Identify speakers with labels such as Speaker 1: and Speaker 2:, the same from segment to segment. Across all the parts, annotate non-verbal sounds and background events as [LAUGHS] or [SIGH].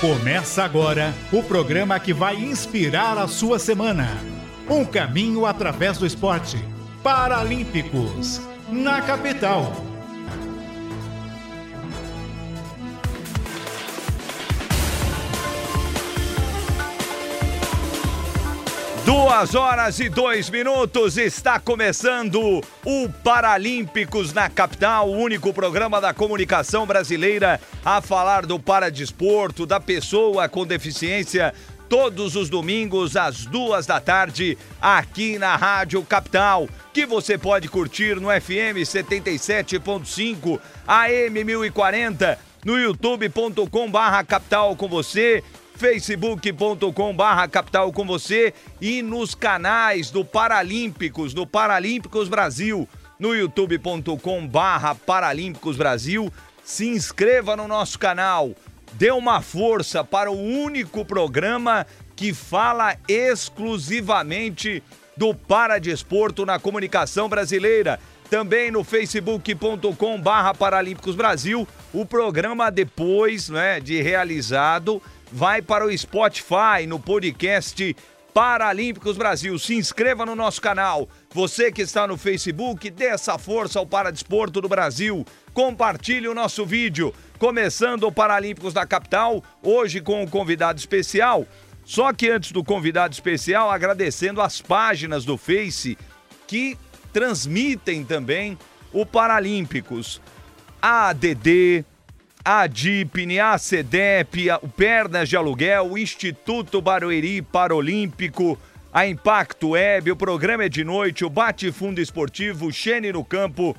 Speaker 1: Começa agora o programa que vai inspirar a sua semana. Um caminho através do esporte. Paralímpicos, na capital.
Speaker 2: Duas horas e dois minutos, está começando o Paralímpicos na capital, o único programa da comunicação brasileira a falar do paradesporto, da pessoa com deficiência, todos os domingos às duas da tarde, aqui na Rádio Capital, que você pode curtir no FM 77.5, AM 1040, no youtube.com barra capital com você facebook.com barra capital com você e nos canais do Paralímpicos, do Paralímpicos Brasil, no youtube.com barra Paralímpicos Brasil. Se inscreva no nosso canal, dê uma força para o único programa que fala exclusivamente do paradesporto na comunicação brasileira. Também no facebook.com barra Paralímpicos Brasil, o programa depois né, de realizado vai para o Spotify, no podcast Paralímpicos Brasil. Se inscreva no nosso canal. Você que está no Facebook, dê essa força ao Paradesporto do Brasil. Compartilhe o nosso vídeo. Começando o Paralímpicos da Capital, hoje com um convidado especial. Só que antes do convidado especial, agradecendo as páginas do Face que transmitem também o Paralímpicos. A ADD, a DIPNE, a CEDEP, o Pernas de Aluguel, o Instituto Barueri Paralímpico, a Impacto Web, o programa é de noite, o Bate Fundo Esportivo, o Xene no Campo,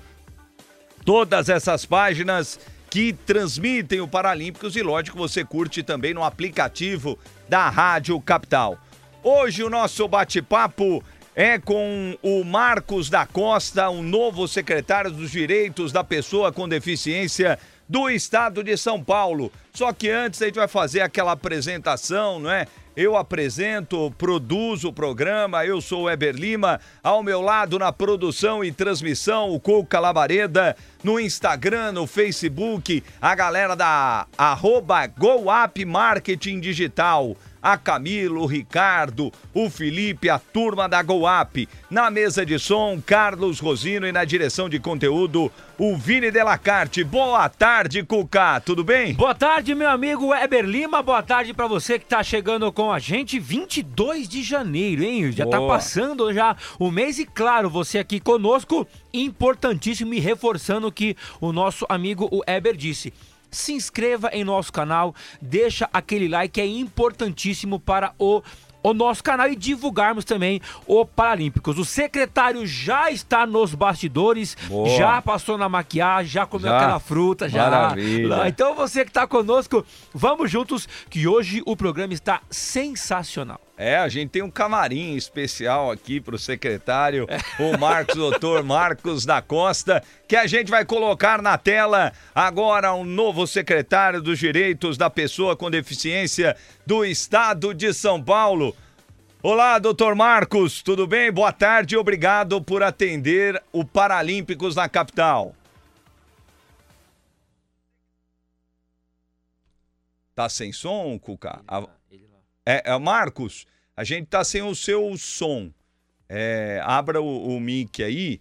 Speaker 2: todas essas páginas que transmitem o Paralímpicos e, lógico, você curte também no aplicativo da Rádio Capital. Hoje o nosso bate-papo é com o Marcos da Costa, o novo secretário dos Direitos da Pessoa com Deficiência do estado de São Paulo. Só que antes a gente vai fazer aquela apresentação, não é? Eu apresento, produzo o programa, eu sou o Eber Lima, ao meu lado na produção e transmissão, o Cuca Labareda, no Instagram, no Facebook, a galera da arroba GoUp Marketing Digital a Camilo, o Ricardo, o Felipe, a turma da GoUp. Na mesa de som, Carlos Rosino e na direção de conteúdo, o Vini Delacarte. Boa tarde, Cuca, tudo bem?
Speaker 3: Boa tarde, meu amigo Eber Lima. Boa tarde para você que tá chegando com a gente 22 de janeiro, hein? Já tá Boa. tá passando já o mês e claro, você aqui conosco, importantíssimo e reforçando que o nosso amigo o Eber disse se inscreva em nosso canal, deixa aquele like é importantíssimo para o o nosso canal e divulgarmos também o Paralímpicos. O secretário já está nos bastidores, Boa. já passou na maquiagem, já comeu já. aquela fruta, já. Maravilha. Então você que está conosco, vamos juntos que hoje o programa está sensacional.
Speaker 2: É, a gente tem um camarim especial aqui para o secretário, o Marcos, [LAUGHS] doutor Marcos da Costa, que a gente vai colocar na tela agora um novo secretário dos Direitos da Pessoa com Deficiência do Estado de São Paulo. Olá, doutor Marcos, tudo bem? Boa tarde e obrigado por atender o Paralímpicos na capital. Tá sem som, Cuca? É, é Marcos, a gente tá sem o seu som. É, abra o, o mic aí,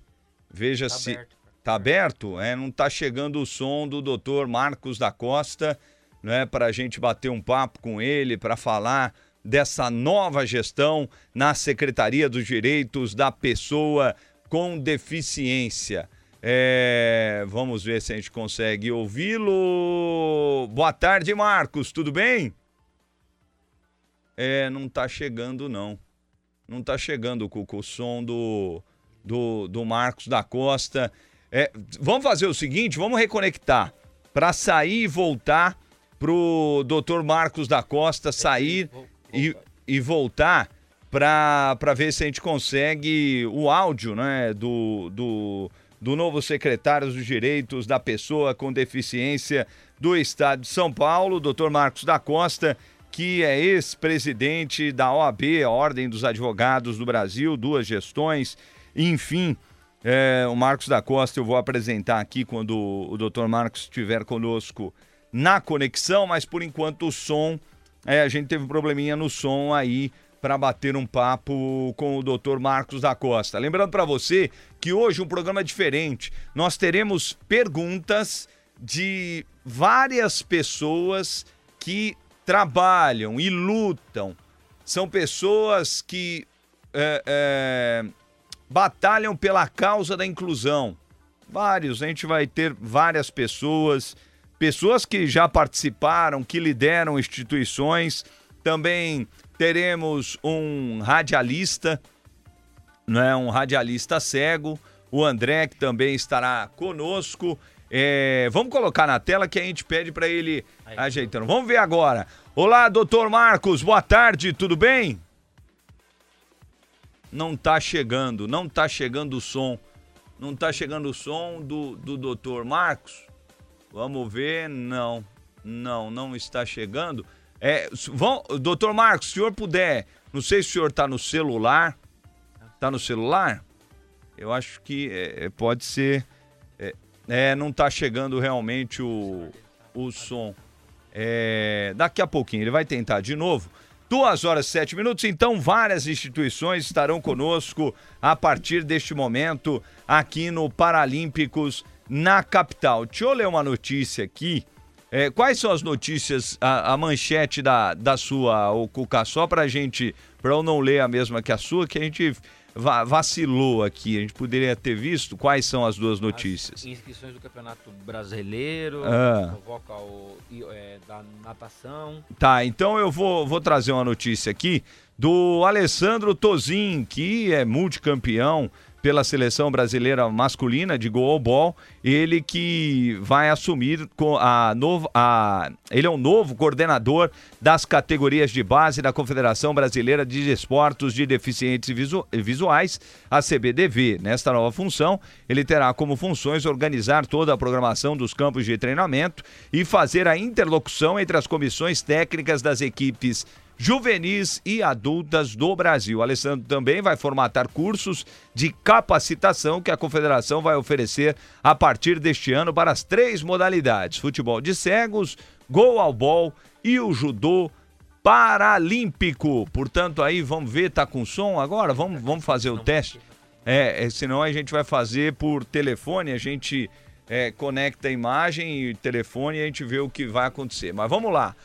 Speaker 2: veja tá se. Aberto. Tá aberto? É, não tá chegando o som do doutor Marcos da Costa, né, para a gente bater um papo com ele, para falar dessa nova gestão na Secretaria dos Direitos da Pessoa com Deficiência. É, vamos ver se a gente consegue ouvi-lo. Boa tarde, Marcos, tudo bem? É, não tá chegando, não. Não tá chegando com o som do, do, do Marcos da Costa. É, vamos fazer o seguinte, vamos reconectar para sair e voltar pro Dr. Marcos da Costa sair e, e voltar para ver se a gente consegue o áudio né, do, do, do novo secretário dos Direitos da Pessoa com Deficiência do Estado de São Paulo, Dr. Marcos da Costa, que é ex-presidente da OAB, Ordem dos Advogados do Brasil, duas gestões, enfim. É, o Marcos da Costa eu vou apresentar aqui quando o doutor Marcos estiver conosco na conexão, mas por enquanto o som é, a gente teve um probleminha no som aí para bater um papo com o Dr. Marcos da Costa. Lembrando para você que hoje um programa é diferente. Nós teremos perguntas de várias pessoas que trabalham e lutam. São pessoas que é, é, batalham pela causa da inclusão. Vários, a gente vai ter várias pessoas, pessoas que já participaram, que lideram instituições. Também teremos um radialista, né, um radialista cego, o André, que também estará conosco. É, vamos colocar na tela que a gente pede para ele Aí, ajeitando. Vamos ver agora. Olá, doutor Marcos, boa tarde, tudo bem? Não tá chegando, não tá chegando o som. Não tá chegando o som do, do doutor Marcos? Vamos ver, não, não, não está chegando. É, vão, doutor Marcos, se o senhor puder, não sei se o senhor está no celular. Está no celular? Eu acho que é, é, pode ser. É, é não está chegando realmente o, o som. É, daqui a pouquinho ele vai tentar de novo. Duas horas e sete minutos, então várias instituições estarão conosco a partir deste momento aqui no Paralímpicos na capital. Deixa eu ler uma notícia aqui é, quais são as notícias, a, a, manchete da, da sua, o Cuca, só pra gente, pra eu não ler a mesma que a sua, que a gente va vacilou aqui, a gente poderia ter visto quais são as duas notícias. As
Speaker 3: inscrições do Campeonato Brasileiro, ah. o, é, da natação.
Speaker 2: Tá, então eu vou, vou trazer uma notícia aqui do Alessandro Tozin, que é multicampeão pela seleção brasileira masculina de goalball, ele que vai assumir a novo, a, ele é um novo coordenador das categorias de base da Confederação Brasileira de Desportos de Deficientes Visu, Visuais, a CBDV. Nesta nova função, ele terá como funções organizar toda a programação dos campos de treinamento e fazer a interlocução entre as comissões técnicas das equipes juvenis e adultas do Brasil. Alessandro também vai formatar cursos de capacitação que a Confederação vai oferecer a partir deste ano para as três modalidades: futebol de cegos, gol ao bol e o judô paralímpico. Portanto, aí vamos ver, tá com som agora? Vamos, vamos fazer o teste. É, é, senão a gente vai fazer por telefone, a gente é, conecta a imagem e telefone e a gente vê o que vai acontecer. Mas vamos lá.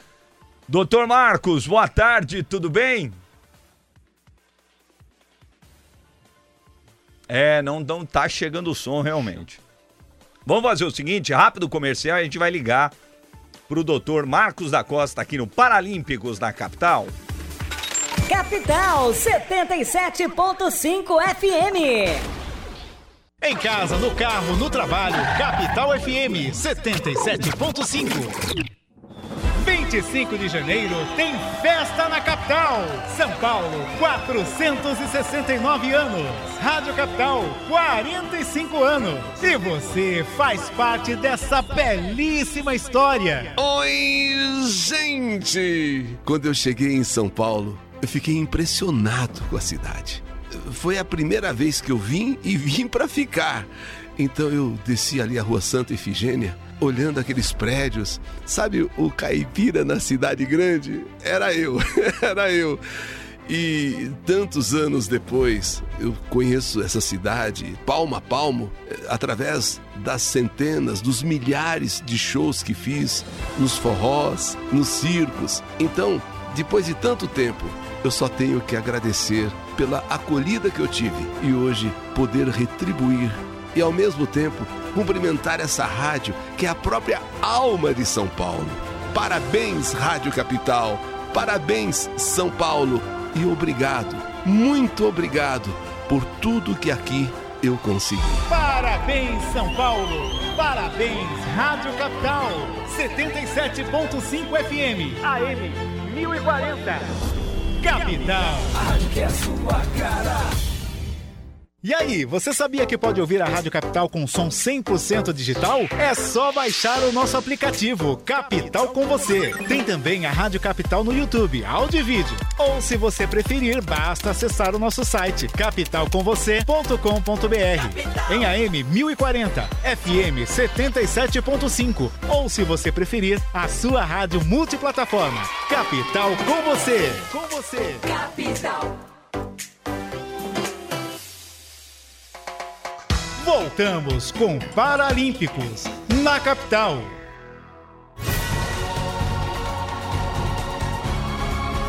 Speaker 2: Doutor Marcos, boa tarde, tudo bem? É, não, não tá chegando o som realmente. Vamos fazer o seguinte, rápido comercial, a gente vai ligar pro doutor Marcos da Costa aqui no Paralímpicos da capital.
Speaker 4: Capital 77.5 FM.
Speaker 1: Em casa, no carro, no trabalho, Capital FM 77.5. 25 de janeiro tem festa na capital. São Paulo, 469 anos. Rádio Capital, 45 anos. E você faz parte dessa belíssima história.
Speaker 5: Oi, gente! Quando eu cheguei em São Paulo, eu fiquei impressionado com a cidade. Foi a primeira vez que eu vim e vim para ficar. Então eu desci ali a Rua Santa Efigênia olhando aqueles prédios. Sabe, o caipira na cidade grande? Era eu, [LAUGHS] era eu. E tantos anos depois, eu conheço essa cidade palmo a palmo, através das centenas, dos milhares de shows que fiz nos forrós, nos circos. Então, depois de tanto tempo, eu só tenho que agradecer pela acolhida que eu tive e hoje poder retribuir e ao mesmo tempo cumprimentar essa rádio que é a própria alma de São Paulo. Parabéns, Rádio Capital. Parabéns, São Paulo. E obrigado, muito obrigado por tudo que aqui eu consegui.
Speaker 1: Parabéns, São Paulo. Parabéns, Rádio Capital. 77.5 FM. AM 1040. Capital. A rádio que é a sua cara. E aí, você sabia que pode ouvir a Rádio Capital com som 100% digital? É só baixar o nosso aplicativo Capital com você. Tem também a Rádio Capital no YouTube, áudio e vídeo. Ou se você preferir, basta acessar o nosso site capitalcomvocê.com.br. Em AM 1040, FM 77.5 ou se você preferir, a sua rádio multiplataforma. Capital com você. Com você.
Speaker 4: Capital.
Speaker 1: Voltamos com Paralímpicos na capital.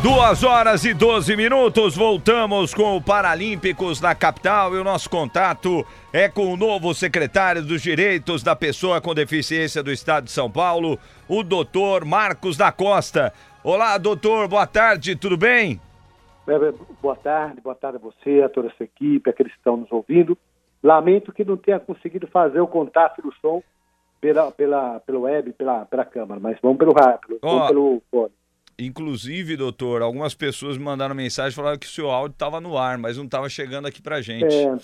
Speaker 2: Duas horas e 12 minutos, voltamos com o Paralímpicos na capital e o nosso contato é com o novo secretário dos Direitos da Pessoa com Deficiência do Estado de São Paulo, o doutor Marcos da Costa. Olá, doutor, boa tarde, tudo bem?
Speaker 6: Boa tarde, boa tarde a você, a toda a sua equipe, aqueles que estão nos ouvindo. Lamento que não tenha conseguido fazer o contato do som pela, pela, pelo web, pela, pela câmera, mas vamos pelo rápido,
Speaker 2: Ó,
Speaker 6: vamos pelo fone.
Speaker 2: Inclusive, doutor, algumas pessoas me mandaram mensagem falando que o seu áudio estava no ar, mas não estava chegando aqui pra gente.
Speaker 6: É,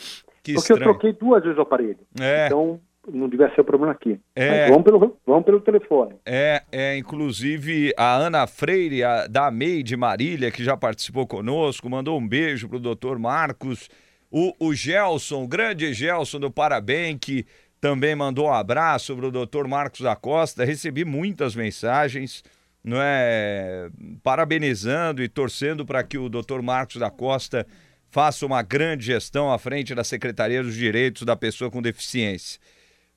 Speaker 2: que
Speaker 6: porque eu
Speaker 2: estranho.
Speaker 6: troquei duas vezes o aparelho,
Speaker 2: É.
Speaker 6: então não devia ser o problema aqui.
Speaker 2: É.
Speaker 6: Vamos pelo, vamos pelo telefone.
Speaker 2: É, é, inclusive a Ana Freire, a, da MEI de Marília, que já participou conosco, mandou um beijo pro doutor Marcos. O, o Gelson, o grande Gelson do Parabém, que também mandou um abraço pro doutor Marcos da Costa. Recebi muitas mensagens, não é? Parabenizando e torcendo para que o doutor Marcos da Costa faça uma grande gestão à frente da Secretaria dos Direitos da Pessoa com Deficiência.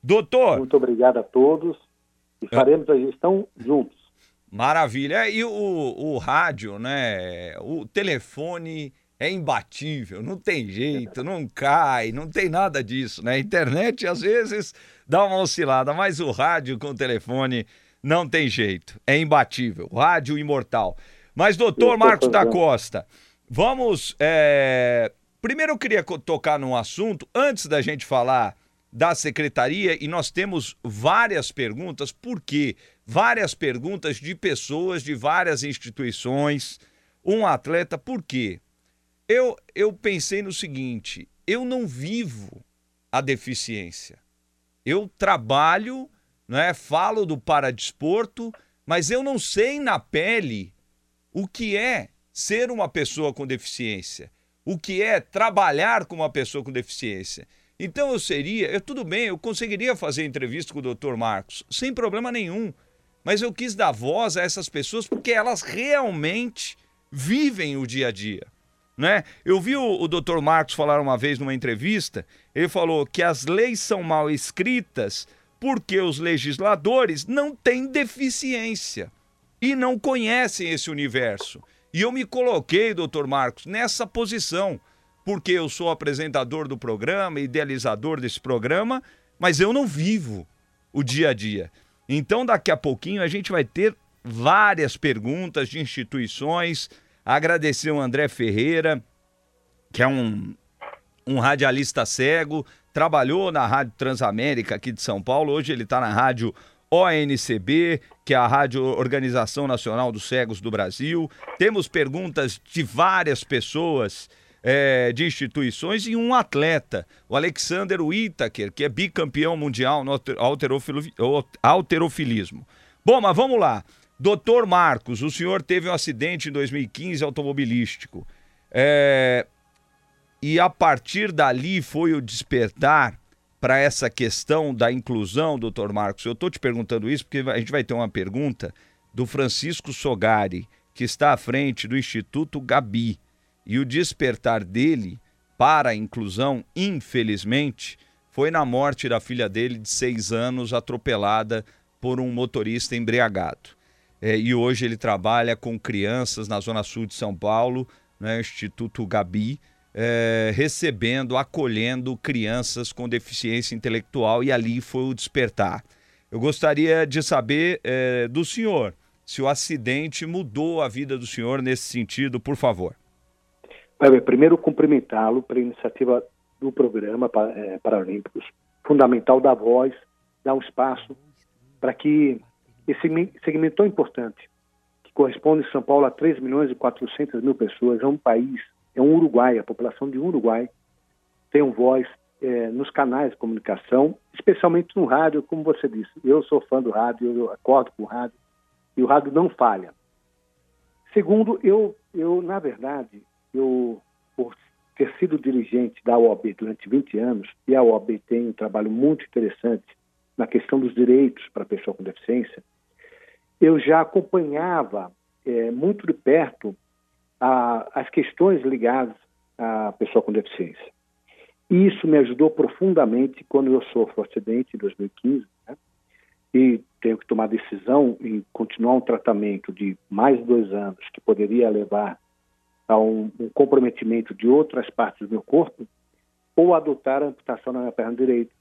Speaker 2: Doutor,
Speaker 6: Muito obrigado a todos e faremos a gestão juntos.
Speaker 2: Maravilha. E o, o rádio, né? O telefone é imbatível, não tem jeito, não cai, não tem nada disso, né? A internet às vezes dá uma oscilada, mas o rádio com o telefone não tem jeito, é imbatível. Rádio imortal. Mas, doutor Marcos da. Costa, vamos. é, Primeiro eu queria tocar num assunto, antes da gente falar da secretaria, e nós temos várias perguntas, por quê? Várias perguntas de pessoas de várias instituições, um atleta, por quê? Eu, eu pensei no seguinte: eu não vivo a deficiência. Eu trabalho, né, falo do paradesporto, mas eu não sei na pele o que é ser uma pessoa com deficiência, o que é trabalhar com uma pessoa com deficiência. Então eu seria, eu tudo bem, eu conseguiria fazer entrevista com o Dr. Marcos, sem problema nenhum. Mas eu quis dar voz a essas pessoas porque elas realmente vivem o dia a dia. Né? Eu vi o, o Dr. Marcos falar uma vez numa entrevista, ele falou que as leis são mal escritas porque os legisladores não têm deficiência e não conhecem esse universo. E eu me coloquei, doutor Marcos, nessa posição, porque eu sou apresentador do programa, idealizador desse programa, mas eu não vivo o dia a dia. Então, daqui a pouquinho, a gente vai ter várias perguntas de instituições. Agradecer o André Ferreira, que é um, um radialista cego, trabalhou na Rádio Transamérica aqui de São Paulo, hoje ele está na Rádio ONCB, que é a Rádio Organização Nacional dos Cegos do Brasil. Temos perguntas de várias pessoas, eh, de instituições, e um atleta, o Alexander Whittaker, que é bicampeão mundial no alterofilismo. Bom, mas vamos lá. Doutor Marcos, o senhor teve um acidente em 2015 automobilístico. É, e a partir dali foi o despertar para essa questão da inclusão, doutor Marcos. Eu estou te perguntando isso porque a gente vai ter uma pergunta do Francisco Sogari, que está à frente do Instituto Gabi. E o despertar dele para a inclusão, infelizmente, foi na morte da filha dele de seis anos, atropelada por um motorista embriagado. É, e hoje ele trabalha com crianças na Zona Sul de São Paulo, né, Instituto Gabi, é, recebendo, acolhendo crianças com deficiência intelectual e ali foi o despertar. Eu gostaria de saber é, do senhor se o acidente mudou a vida do senhor nesse sentido, por favor.
Speaker 6: Primeiro, cumprimentá-lo pela iniciativa do programa eh, Paralímpicos. Fundamental dar voz, dar um espaço para que esse segmen- segmento tão importante, que corresponde em São Paulo a 3 milhões e 400 mil pessoas, é um país, é um Uruguai, a população de um Uruguai, tenham voz é, nos canais de comunicação, especialmente no rádio, como você disse. Eu sou fã do rádio, eu acordo com o rádio, e o rádio não falha. Segundo, eu, eu na verdade, eu, por ter sido dirigente da OAB durante 20 anos, e a OAB tem um trabalho muito interessante na questão dos direitos para a pessoa com deficiência, eu já acompanhava é, muito de perto a, as questões ligadas à pessoa com deficiência. E isso me ajudou profundamente quando eu sofro acidente em 2015 né, e tenho que tomar decisão em continuar um tratamento de mais dois anos, que poderia levar a um, um comprometimento de outras partes do meu corpo, ou adotar a amputação na minha perna direita,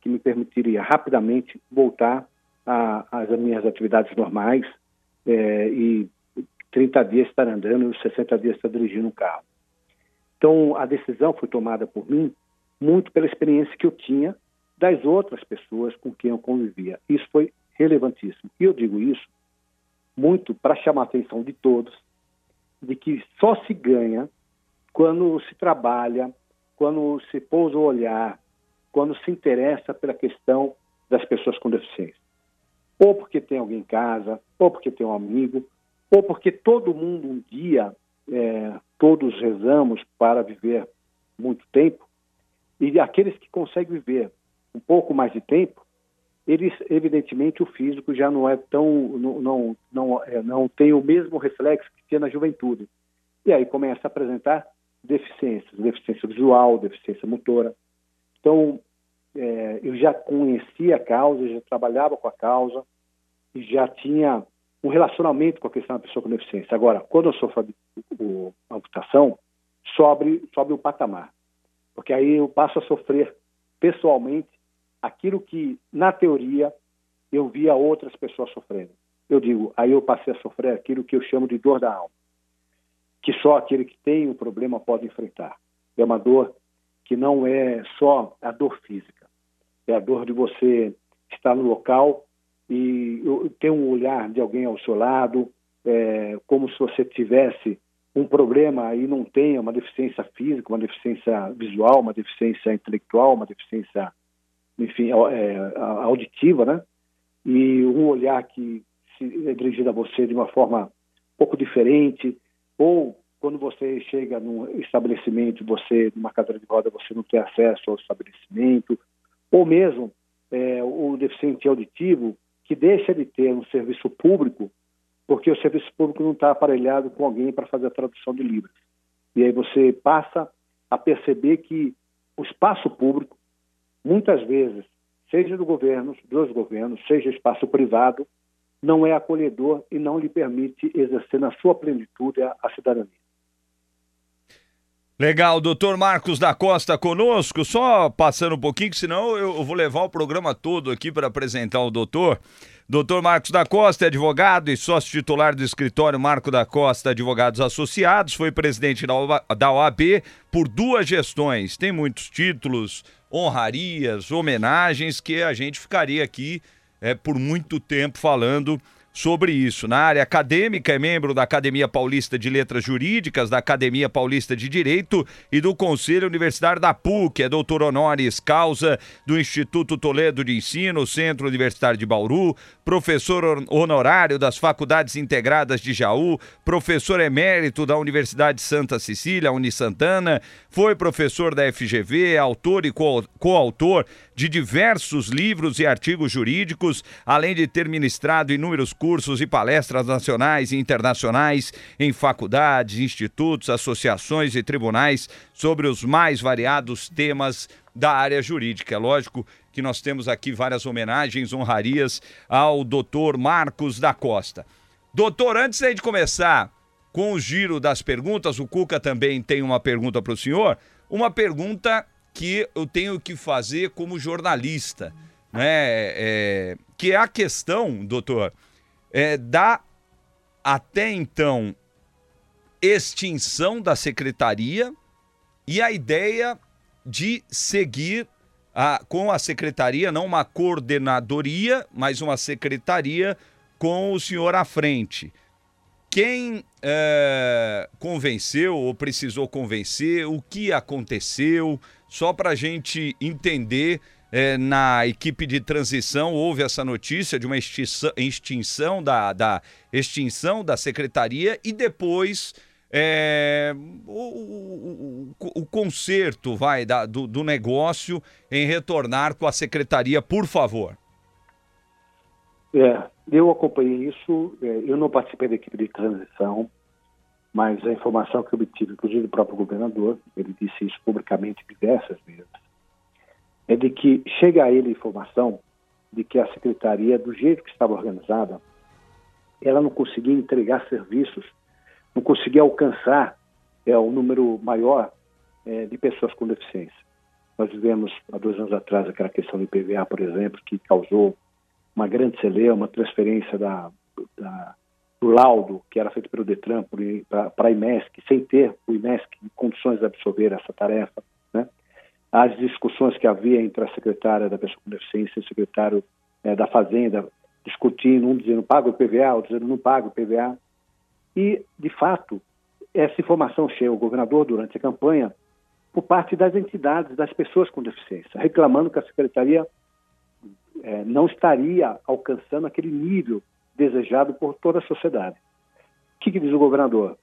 Speaker 6: que me permitiria rapidamente voltar às minhas atividades normais é, e 30 dias estar andando e 60 dias estar dirigindo um carro. Então, a decisão foi tomada por mim muito pela experiência que eu tinha das outras pessoas com quem eu convivia. Isso foi relevantíssimo. E eu digo isso muito para chamar a atenção de todos de que só se ganha quando se trabalha, quando se pousa o olhar, quando se interessa pela questão das pessoas com deficiência. Ou porque tem alguém em casa, ou porque tem um amigo, ou porque todo mundo um dia, é, todos rezamos para viver muito tempo, e aqueles que conseguem viver um pouco mais de tempo, eles, evidentemente, o físico já não é tão, não, não, não, é, não tem o mesmo reflexo que tinha na juventude. E aí começa a apresentar deficiências, deficiência visual, deficiência motora. Então, é, eu já conhecia a causa, já trabalhava com a causa, já tinha um relacionamento com a questão da pessoa com deficiência. Agora, quando eu sofro a, amputação, sobe, sobe o patamar, porque aí eu passo a sofrer pessoalmente aquilo que, na teoria, eu via outras pessoas sofrendo. Eu digo, aí eu passei a sofrer aquilo que eu chamo de dor da alma, que só aquele que tem o problema pode enfrentar. É uma dor que não é só a dor física, é a dor de você estar no local e ter um olhar de alguém ao seu lado, é, como se você tivesse um problema e não tenha uma deficiência física, uma deficiência visual, uma deficiência intelectual, uma deficiência, enfim, é, auditiva, né? E um olhar que é dirigido a você de uma forma um pouco diferente, ou quando você chega num estabelecimento, você, numa cadeira de roda, você não tem acesso ao estabelecimento, ou mesmo é, o deficiente auditivo, que deixa de ter um serviço público porque o serviço público não está aparelhado com alguém para fazer a tradução de Libras. E aí você passa a perceber que o espaço público, muitas vezes, seja do governo, dos governos, seja espaço privado, não é acolhedor e não lhe permite exercer na sua plenitude a, a cidadania.
Speaker 2: Legal, doutor Marcos da Costa conosco, só passando um pouquinho, senão eu vou levar o programa todo aqui para apresentar o doutor. Doutor Marcos da Costa é advogado e sócio titular do escritório Marco da Costa Advogados Associados, foi presidente da OAB por duas gestões, tem muitos títulos, honrarias, homenagens que a gente ficaria aqui é, por muito tempo falando sobre isso. Na área acadêmica, é membro da Academia Paulista de Letras Jurídicas, da Academia Paulista de Direito e do Conselho Universitário da PUC. É doutor honoris causa do Instituto Toledo de Ensino, Centro Universitário de Bauru, professor honorário das Faculdades Integradas de Jaú, professor emérito da Universidade Santa Cecília, Unisantana, foi professor da FGV, autor e coautor de diversos livros e artigos jurídicos, além de ter ministrado inúmeros cursos e palestras nacionais e internacionais em faculdades, institutos, associações e tribunais sobre os mais variados temas da área jurídica. É lógico que nós temos aqui várias homenagens, honrarias ao doutor Marcos da Costa. Doutor, antes de começar com o giro das perguntas, o Cuca também tem uma pergunta para o senhor. Uma pergunta que eu tenho que fazer como jornalista, né? É, que é a questão, doutor, é, da até então extinção da secretaria e a ideia de seguir a, com a secretaria, não uma coordenadoria, mas uma secretaria com o senhor à frente. Quem é, convenceu ou precisou convencer? O que aconteceu? Só para a gente entender. É, na equipe de transição houve essa notícia de uma extinção, da, da extinção da secretaria e depois é, o, o, o, conserto vai da, do, do, negócio em retornar com a secretaria, por favor.
Speaker 6: É, eu acompanhei isso, é, eu não participei da equipe de transição, mas a informação que eu obtive, inclusive do próprio governador, ele disse isso publicamente diversas vezes, é de que chega a ele a informação de que a secretaria, do jeito que estava organizada, ela não conseguia entregar serviços, não conseguia alcançar é, um número maior é, de pessoas com deficiência. Nós vivemos há dois anos atrás aquela questão do IPVA, por exemplo, que causou uma grande celeuma, uma transferência da, da, do laudo que era feito pelo Detran para a IMESC, sem ter o IMESC em condições de absorver essa tarefa. Né? As discussões que havia entre a secretária da pessoa com deficiência e o secretário é, da Fazenda, discutindo, um dizendo paga o IPVA, outro dizendo não paga o IPVA. E, de fato, essa informação chega ao governador durante a campanha por parte das entidades, das pessoas com deficiência, reclamando que a secretaria é, não estaria alcançando aquele nível desejado por toda a sociedade. O que, que diz o governador?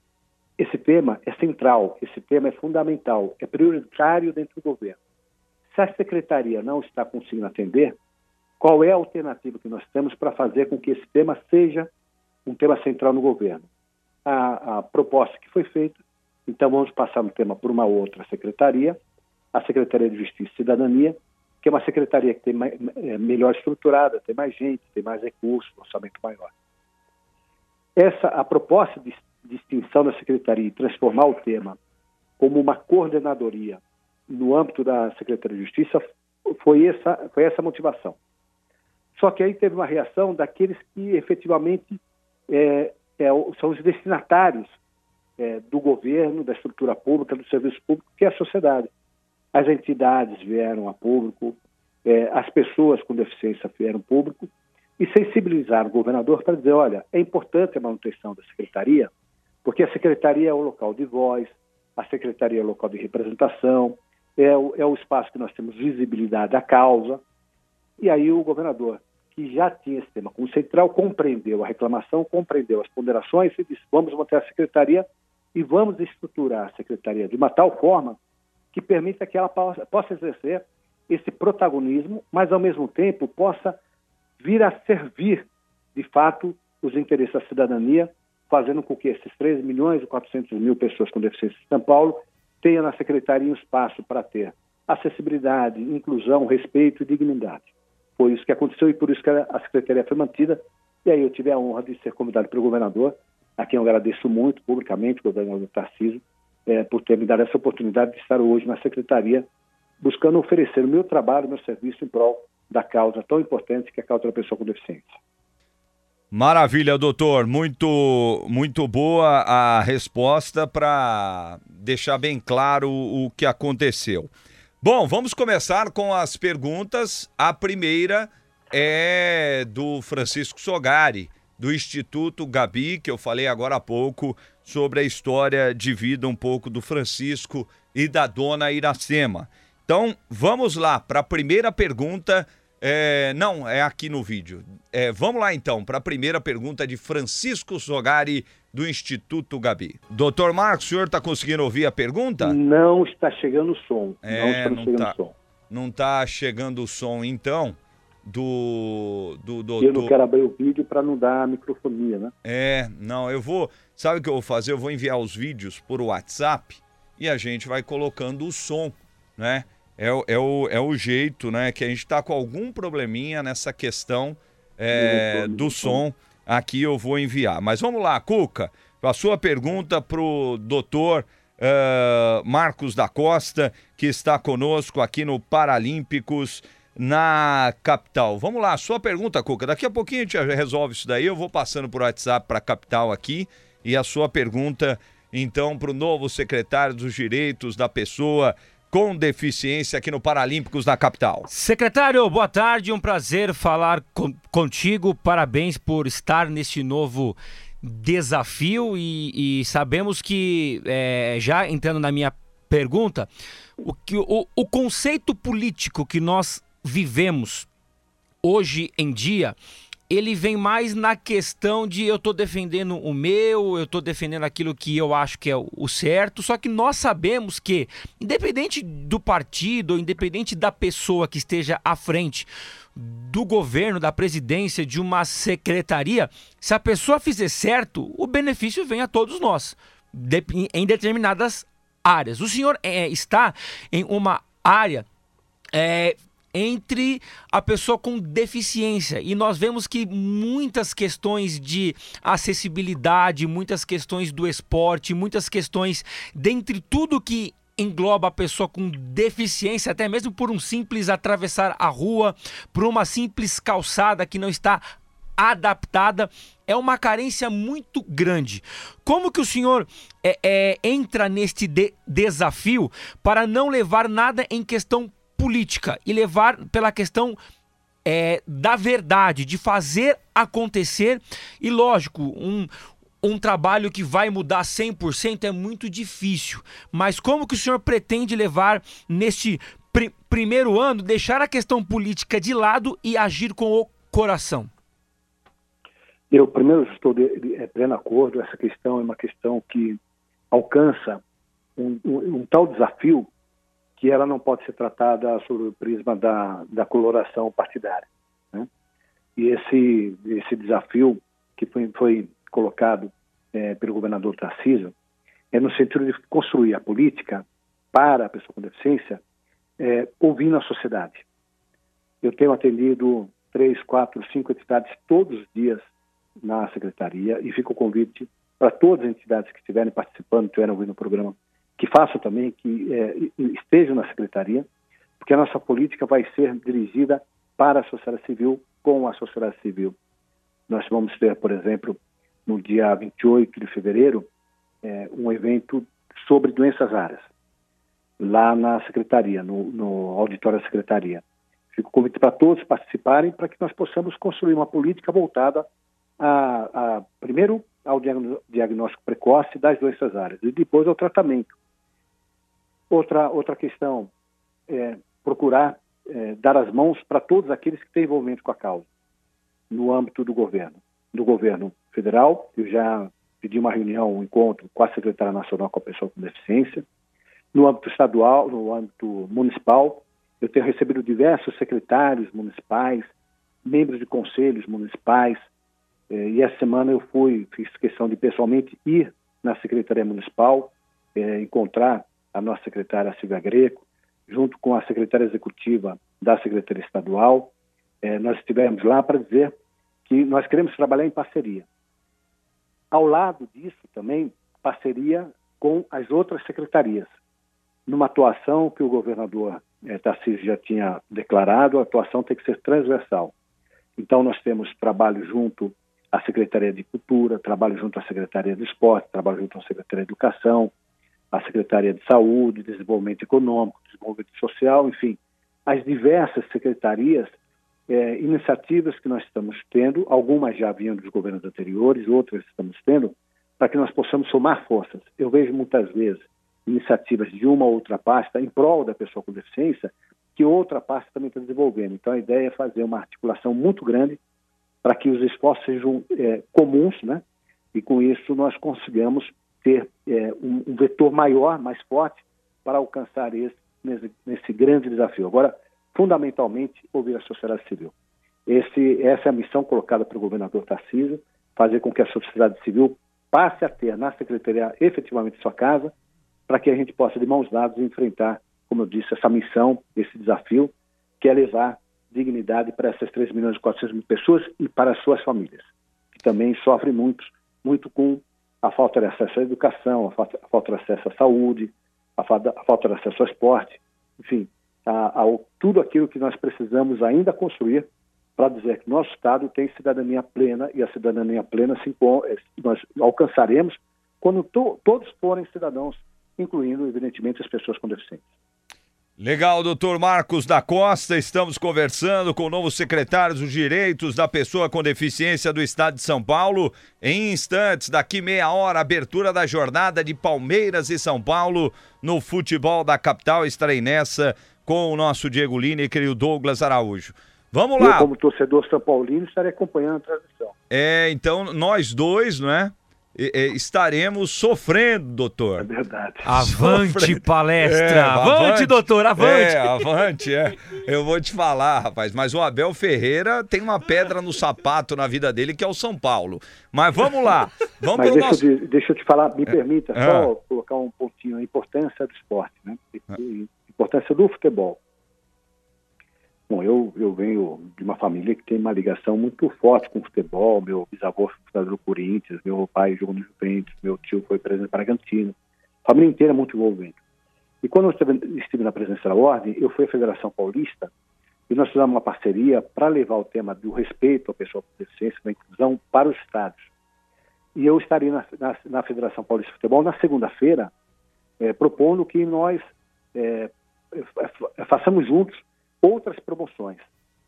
Speaker 6: Esse tema é central, esse tema é fundamental, é prioritário dentro do governo. Se a secretaria não está conseguindo atender, qual é a alternativa que nós temos para fazer com que esse tema seja um tema central no governo? A, a proposta que foi feita, então vamos passar o tema por uma outra secretaria, a Secretaria de Justiça e Cidadania, que é uma secretaria que tem mais, é, melhor estruturada, tem mais gente, tem mais recursos, orçamento maior. Essa a proposta de, de extinção da secretaria e transformar o tema como uma coordenadoria no âmbito da Secretaria de Justiça foi essa foi essa motivação. Só que aí teve uma reação daqueles que efetivamente é, é, são os destinatários é, do governo, da estrutura pública, do serviço público, que é a sociedade as entidades vieram a público, é, as pessoas com deficiência vieram público e sensibilizar o governador para dizer, olha, é importante a manutenção da secretaria, porque a secretaria é o local de voz, a secretaria é o local de representação, é o, é o espaço que nós temos visibilidade da causa. E aí o governador, que já tinha esse tema como central, compreendeu a reclamação, compreendeu as ponderações e disse, vamos manter a secretaria e vamos estruturar a secretaria de uma tal forma que permita que ela possa, exercer esse protagonismo, mas ao mesmo tempo possa vir a servir, de fato, os interesses da cidadania, fazendo com que esses 13 milhões e 400 mil pessoas com deficiência em São Paulo tenham na secretaria um espaço para ter acessibilidade, inclusão, respeito e dignidade. Foi isso que aconteceu e por isso que a secretaria foi mantida. E aí eu tive a honra de ser convidado pelo governador, a quem eu agradeço muito publicamente, o governador Tarcísio, é, por ter me dado essa oportunidade de estar hoje na secretaria, buscando oferecer o meu trabalho, o meu serviço em prol da causa tão importante que é a causa da pessoa com deficiência.
Speaker 2: Maravilha, doutor. Muito, muito boa a resposta para deixar bem claro o que aconteceu. Bom, vamos começar com as perguntas. A primeira é do Francisco Sogari, do Instituto Gabi, que eu falei agora há pouco, sobre a história de vida um pouco do Francisco e da dona Iracema. Então, vamos lá para a primeira pergunta. É, não, é aqui no vídeo. É, vamos lá então para a primeira pergunta de Francisco Sogari, do Instituto Gabi. Doutor Marcos, o senhor está conseguindo ouvir a pergunta?
Speaker 6: Não está chegando o som.
Speaker 2: É, não está não chegando tá, som. Não está chegando o som, então do, do.
Speaker 6: Eu não quero abrir o vídeo para não dar microfonia, né?
Speaker 2: É, não, eu vou. Sabe o que eu vou fazer? Eu vou enviar os vídeos por WhatsApp e a gente vai colocando o som, né? É, é, o, é o jeito, né? Que a gente está com algum probleminha nessa questão é, do som. Aqui eu vou enviar. Mas vamos lá, Cuca, a sua pergunta para o doutor uh, Marcos da Costa, que está conosco aqui no Paralímpicos na capital. Vamos lá, sua pergunta, Cuca. Daqui a pouquinho a gente resolve isso daí. Eu vou passando por WhatsApp para a capital aqui. E a sua pergunta, então, para o novo secretário dos Direitos da Pessoa com Deficiência aqui no Paralímpicos da capital.
Speaker 3: Secretário, boa tarde. Um prazer falar com, contigo. Parabéns por estar neste novo desafio e, e sabemos que, é, já entrando na minha pergunta, o, que, o, o conceito político que nós vivemos hoje em dia, ele vem mais na questão de eu estou defendendo o meu, eu estou defendendo aquilo que eu acho que é o certo, só que nós sabemos que, independente do partido, independente da pessoa que esteja à frente do governo, da presidência, de uma secretaria, se a pessoa fizer certo, o benefício vem a todos nós, em determinadas áreas. O senhor é, está em uma área é, entre a pessoa com deficiência. E nós vemos que muitas questões de acessibilidade, muitas questões do esporte, muitas questões dentre tudo que engloba a pessoa com deficiência, até mesmo por um simples atravessar a rua, por uma simples calçada que não está adaptada, é uma carência muito grande. Como que o senhor é, é, entra neste de desafio para não levar nada em questão política e levar pela questão é, da verdade, de fazer acontecer. E lógico, um, um trabalho que vai mudar 100% é muito difícil. Mas como que o senhor pretende levar neste pr primeiro ano, deixar a questão política de lado e agir com o coração?
Speaker 6: Eu, primeiro, estou de, de, de pleno acordo. Essa questão é uma questão que alcança um, um, um tal desafio que ela não pode ser tratada sob o prisma da, da coloração partidária. Né? E esse, esse desafio que foi, foi colocado é, pelo governador Tarcísio é no sentido de construir a política para a pessoa com deficiência, é, ouvindo a sociedade. Eu tenho atendido três, quatro, cinco entidades todos os dias na secretaria e fica o convite para todas as entidades que estiverem participando, estiverem ouvindo o programa, que façam também, que é, na secretaria, porque a nossa política vai ser dirigida para a sociedade civil, com a sociedade civil. Nós vamos ter, por exemplo, no dia 28 de fevereiro, é, um evento sobre doenças raras, lá na secretaria, no, no auditório da secretaria. Fico convite para todos participarem para que nós possamos construir uma política voltada a, a primeiro ao diagnóstico precoce das doenças raras e depois ao tratamento. Outra, outra questão é procurar é, dar as mãos para todos aqueles que têm envolvimento com a causa, no âmbito do governo. Do governo federal, eu já pedi uma reunião, um encontro com a secretária nacional com a pessoa com deficiência. No âmbito estadual, no âmbito municipal, eu tenho recebido diversos secretários municipais, membros de conselhos municipais, é, e essa semana eu fui, fiz questão de pessoalmente ir na Secretaria Municipal, é, encontrar a nossa secretária Silvia Greco, junto com a secretária executiva da Secretaria Estadual. É, nós estivemos lá para dizer que nós queremos trabalhar em parceria. Ao lado disso também, parceria com as outras secretarias, numa atuação que o governador é, Tarcísio já tinha declarado, a atuação tem que ser transversal. Então, nós temos trabalho junto à Secretaria de Cultura, trabalho junto à Secretaria de Esporte, trabalho junto à Secretaria de Educação, a Secretaria de Saúde, Desenvolvimento Econômico, Desenvolvimento Social, enfim, as diversas secretarias, é, iniciativas que nós estamos tendo, algumas já vinham dos governos anteriores, outras estamos tendo, para que nós possamos somar forças. Eu vejo muitas vezes iniciativas de uma ou outra pasta em prol da pessoa com deficiência, que outra pasta também está desenvolvendo. Então, a ideia é fazer uma articulação muito grande para que os esforços sejam é, comuns, né? E com isso nós consigamos ter é, um, um, vetor maior, mais forte, para alcançar esse, nesse, nesse, grande desafio. Agora, fundamentalmente, ouvir a sociedade civil. Esse, essa é a missão colocada pelo governador Tarcísio, fazer com que a sociedade civil passe a ter na secretaria efetivamente sua casa, para que a gente possa, de mãos dadas, enfrentar, como eu disse, essa missão, esse desafio, que é levar dignidade para essas 3 milhões e 400 mil pessoas e para as suas famílias, que também sofrem muito, muito com a falta de acesso à educação, a falta, a falta de acesso à saúde, a falta, a falta de acesso ao esporte, enfim, a, a, tudo aquilo que nós precisamos ainda construir para dizer que nosso Estado tem cidadania plena e a cidadania plena se, eh, nós alcançaremos quando to, todos forem cidadãos, incluindo, evidentemente, as pessoas com deficiência.
Speaker 2: Legal, doutor Marcos da Costa. Estamos conversando com o novo secretário dos Direitos da Pessoa com Deficiência do Estado de São Paulo. Em instantes, daqui meia hora, abertura da jornada de Palmeiras e São Paulo no futebol da capital. Estarei nessa com o nosso Diego Lineker e o Douglas Araújo. Vamos lá.
Speaker 6: Eu, como torcedor São Paulino, estarei acompanhando a transmissão.
Speaker 2: É, então nós dois, não é? Estaremos sofrendo, doutor.
Speaker 6: É verdade.
Speaker 3: Avante sofrendo. palestra! É, avante, avante, doutor, avante!
Speaker 2: É, avante, é. Eu vou te falar, rapaz, mas o Abel Ferreira tem uma pedra no sapato na vida dele que é o São Paulo. Mas vamos lá. Vamos
Speaker 6: mas deixa, nosso... eu, deixa eu te falar, me é. permita é. só colocar um pontinho, a importância do esporte, né? A importância do futebol. Bom, eu, eu venho de uma família que tem uma ligação muito forte com o futebol. Meu bisavô foi fundador do Corinthians, meu pai jogou no Juventus, meu tio foi presidente do Bragantino. A família inteira é muito envolvente. E quando eu estive, estive na presença da Ordem, eu fui à Federação Paulista e nós fizemos uma parceria para levar o tema do respeito à pessoa com deficiência, da inclusão, para os estados. E eu estaria na, na, na Federação Paulista de Futebol na segunda-feira, é, propondo que nós é, façamos juntos outras promoções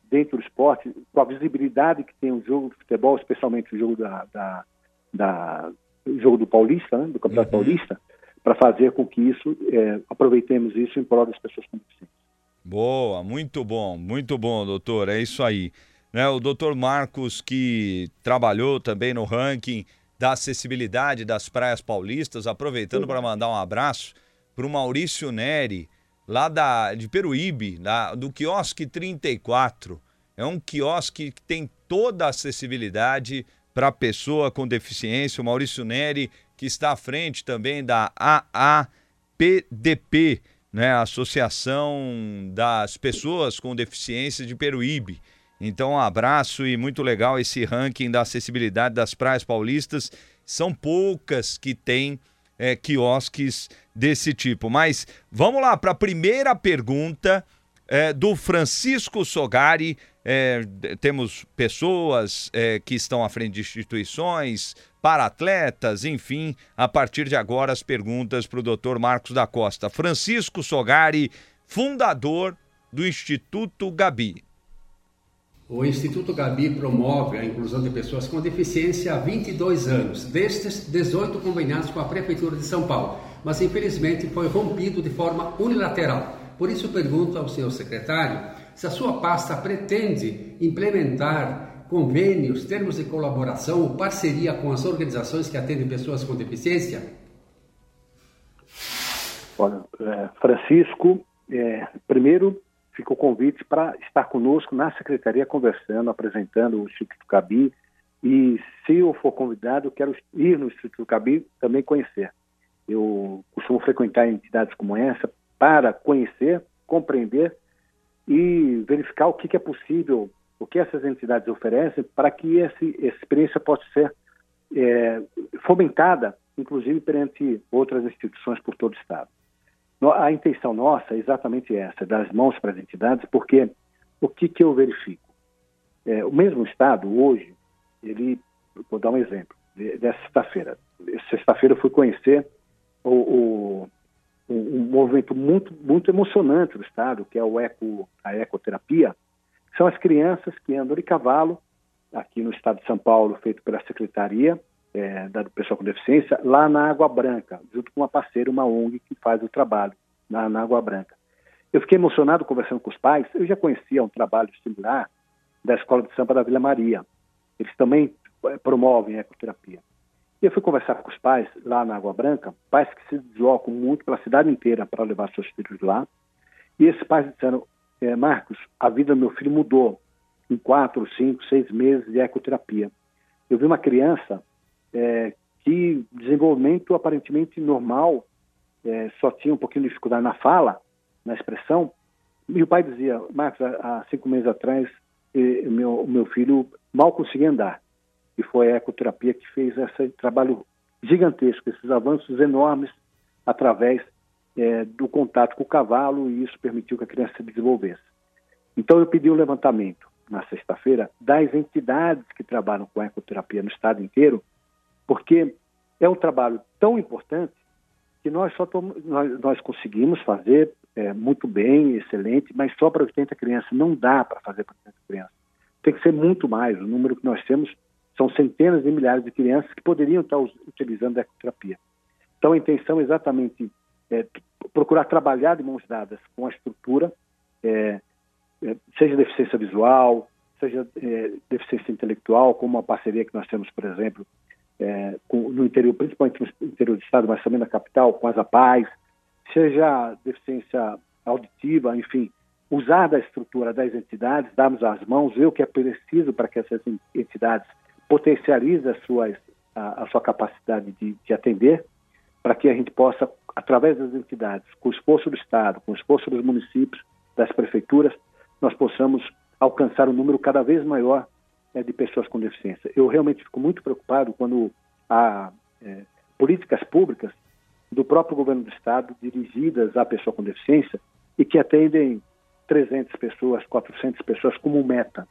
Speaker 6: dentro do esporte, com a visibilidade que tem o jogo de futebol, especialmente o jogo da, da, da jogo do Paulista, né, do Campeonato uhum. Paulista, para fazer com que isso é, aproveitemos isso em prol das pessoas com deficiência.
Speaker 2: Boa, muito bom, muito bom, doutor. É isso aí. Né, o doutor Marcos, que trabalhou também no ranking da acessibilidade das praias paulistas, aproveitando para mandar um abraço para o Maurício Neri, lá da, de Peruíbe, da, do quiosque 34. É um quiosque que tem toda a acessibilidade para a pessoa com deficiência. O Maurício Neri, que está à frente também da AAPDP, né, Associação das Pessoas com Deficiência de Peruíbe. Então, um abraço e muito legal esse ranking da acessibilidade das praias paulistas. São poucas que têm é, quiosques desse tipo. Mas vamos lá para a primeira pergunta é, do Francisco Sogari. É, temos pessoas é, que estão à frente de instituições, para atletas, enfim. A partir de agora, as perguntas para o doutor Marcos da Costa. Francisco Sogari, fundador do Instituto Gabi.
Speaker 7: O Instituto Gabi promove a inclusão de pessoas com deficiência há 22 anos, destes 18 conveniados com a Prefeitura de São Paulo, mas infelizmente foi rompido de forma unilateral. Por isso pergunto ao senhor secretário se a sua pasta pretende implementar convênios, termos de colaboração ou parceria com as organizações que atendem pessoas com deficiência?
Speaker 6: Olha, é, Francisco, é, primeiro fica o convite para estar conosco na secretaria conversando, apresentando o Instituto Cabi. E se eu for convidado, eu quero ir no Instituto Cabi também conhecer. Eu costumo frequentar entidades como essa para conhecer, compreender e verificar o que, é possível, o que essas entidades oferecem para que essa experiência possa ser é, fomentada, inclusive perante outras instituições por todo o Estado. A intenção nossa é exatamente essa, das mãos para as entidades, porque o que, que eu verifico? É, o mesmo Estado, hoje, ele, vou dar um exemplo, dessa sexta-feira. Sexta-feira eu fui conhecer o, o, um, movimento muito, muito emocionante do Estado, que é o eco, a ecoterapia, são as crianças que andam de cavalo, aqui no Estado de São Paulo, feito pela Secretaria é, da Pessoa com Deficiência, lá na Água Branca, junto com uma parceira, uma ONG que faz o trabalho na, na Água Branca. Eu fiquei emocionado conversando com os pais. Eu já conhecia um trabalho similar da Escola de Samba da Vila Maria. Eles também é, promovem ecoterapia. E eu fui conversar com os pais lá na Água Branca, pais que se deslocam muito pela cidade inteira para levar seus filhos lá. E esses pais disseram: é, Marcos, a vida do meu filho mudou em quatro, cinco, seis meses de ecoterapia. Eu vi uma criança é, que desenvolvimento aparentemente normal, é, só tinha um pouquinho de dificuldade na fala, na expressão, e o pai dizia, Marcos, há cinco meses atrás, meu, meu filho mal conseguia andar. E foi a ecoterapia que fez esse trabalho gigantesco, esses avanços enormes através é, do contato com o cavalo, e isso permitiu que a criança se desenvolvesse. Então eu pedi um levantamento na sexta-feira das entidades que trabalham com ecoterapia no estado inteiro porque é um trabalho tão importante que nós só nós, nós conseguimos fazer é, muito bem, excelente, mas só para 80 crianças. Não dá para fazer para 80 crianças. Tem que ser muito mais. O número que nós temos são centenas de milhares de crianças que poderiam estar utilizando a ecoterapia. Então, a intenção é exatamente é, procurar trabalhar de mãos dadas com a estrutura, é, é, seja deficiência visual, seja é, deficiência intelectual, como uma parceria que nós temos, por exemplo, é, com, no interior, principalmente no interior do estado, mas também na capital, com as APAES, seja deficiência auditiva, enfim, usar da estrutura das entidades, darmos as mãos, ver o que é preciso para que essas entidades potencializem as suas, a, a sua capacidade de, de atender, para que a gente possa, através das entidades, com o esforço do Estado, com o esforço dos municípios, das prefeituras, nós possamos alcançar um número cada vez maior é, de pessoas com deficiência. Eu realmente fico muito preocupado quando há é, políticas públicas do próprio governo do Estado dirigidas à pessoa com deficiência e que atendem 300 pessoas, 400 pessoas como meta.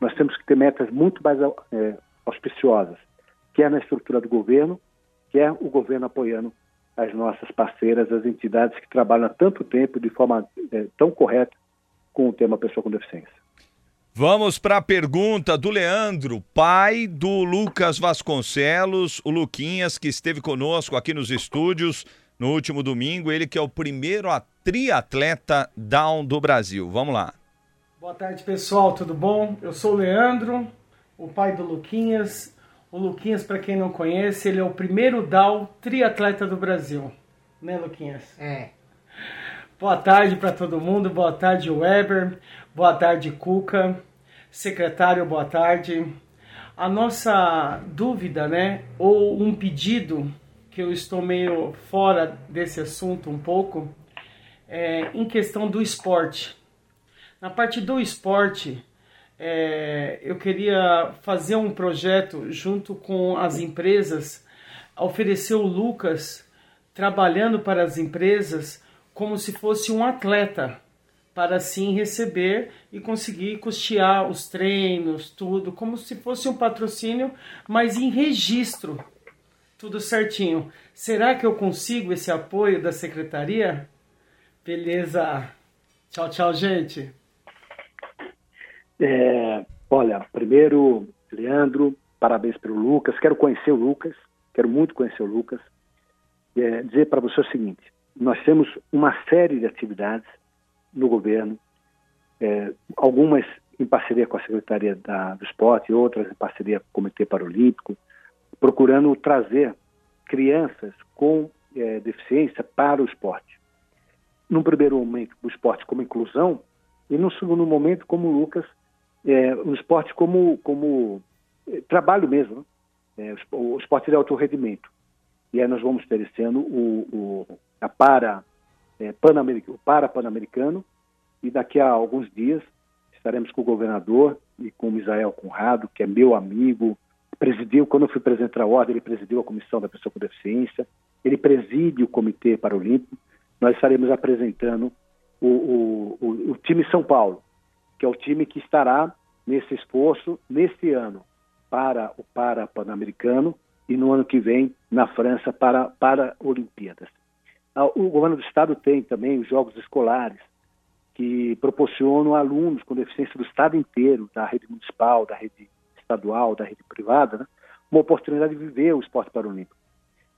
Speaker 6: Nós temos que ter metas muito mais é, auspiciosas, que é na estrutura do governo, que é o governo apoiando as nossas parceiras, as entidades que trabalham há tanto tempo de forma é, tão correta com o tema pessoa com deficiência.
Speaker 2: Vamos para a pergunta do Leandro, pai do Lucas Vasconcelos, o Luquinhas, que esteve conosco aqui nos estúdios no último domingo. Ele que é o primeiro triatleta down do Brasil. Vamos lá.
Speaker 8: Boa tarde, pessoal. Tudo bom? Eu sou o Leandro, o pai do Luquinhas. O Luquinhas, para quem não conhece, ele é o primeiro down triatleta do Brasil. Né, Luquinhas?
Speaker 9: É.
Speaker 8: Boa tarde para todo mundo. Boa tarde, Weber. Boa tarde, Cuca. Secretário, boa tarde. A nossa dúvida, né, ou um pedido, que eu estou meio fora desse assunto um pouco, é em questão do esporte. Na parte do esporte, é, eu queria fazer um projeto junto com as empresas, oferecer o Lucas trabalhando para as empresas como se fosse um atleta, para assim receber e conseguir custear os treinos, tudo, como se fosse um patrocínio, mas em registro, tudo certinho. Será que eu consigo esse apoio da secretaria? Beleza. Tchau, tchau, gente.
Speaker 6: É, olha, primeiro, Leandro, parabéns pelo Lucas. Quero conhecer o Lucas, quero muito conhecer o Lucas. É, dizer para você o seguinte: nós temos uma série de atividades no governo, é, algumas em parceria com a Secretaria da, do Esporte, outras em parceria com o Comitê Paralímpico, procurando trazer crianças com é, deficiência para o esporte. Num primeiro momento, o esporte como inclusão, e no segundo momento, como o Lucas, é, o esporte como, como é, trabalho mesmo, né? é, o esporte de alto rendimento. E aí nós vamos ter esse ano o, o a para, é, Pan-Americano, para Pan-Americano, e daqui a alguns dias estaremos com o governador e com o Misael Conrado, que é meu amigo, presidiu, quando eu fui presidente da ordem, ele presidiu a Comissão da Pessoa com Deficiência, ele preside o Comitê Paralímpico, nós estaremos apresentando o, o, o, o time São Paulo, que é o time que estará nesse esforço neste ano para o para Pan-Americano e no ano que vem na França para para Olimpíadas. Ah, o governo do estado tem também os jogos escolares, que proporcionam alunos com deficiência do estado inteiro, da rede municipal, da rede estadual, da rede privada, né, uma oportunidade de viver o esporte paralímpico.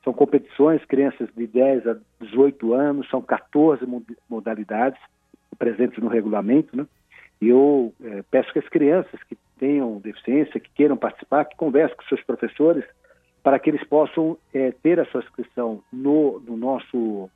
Speaker 6: São competições, crianças de 10 a 18 anos, são 14 modalidades presentes no regulamento, né? E eu é, peço que as crianças que tenham deficiência, que queiram participar, que conversem com seus professores para que eles possam é, ter a sua inscrição no, no nosso,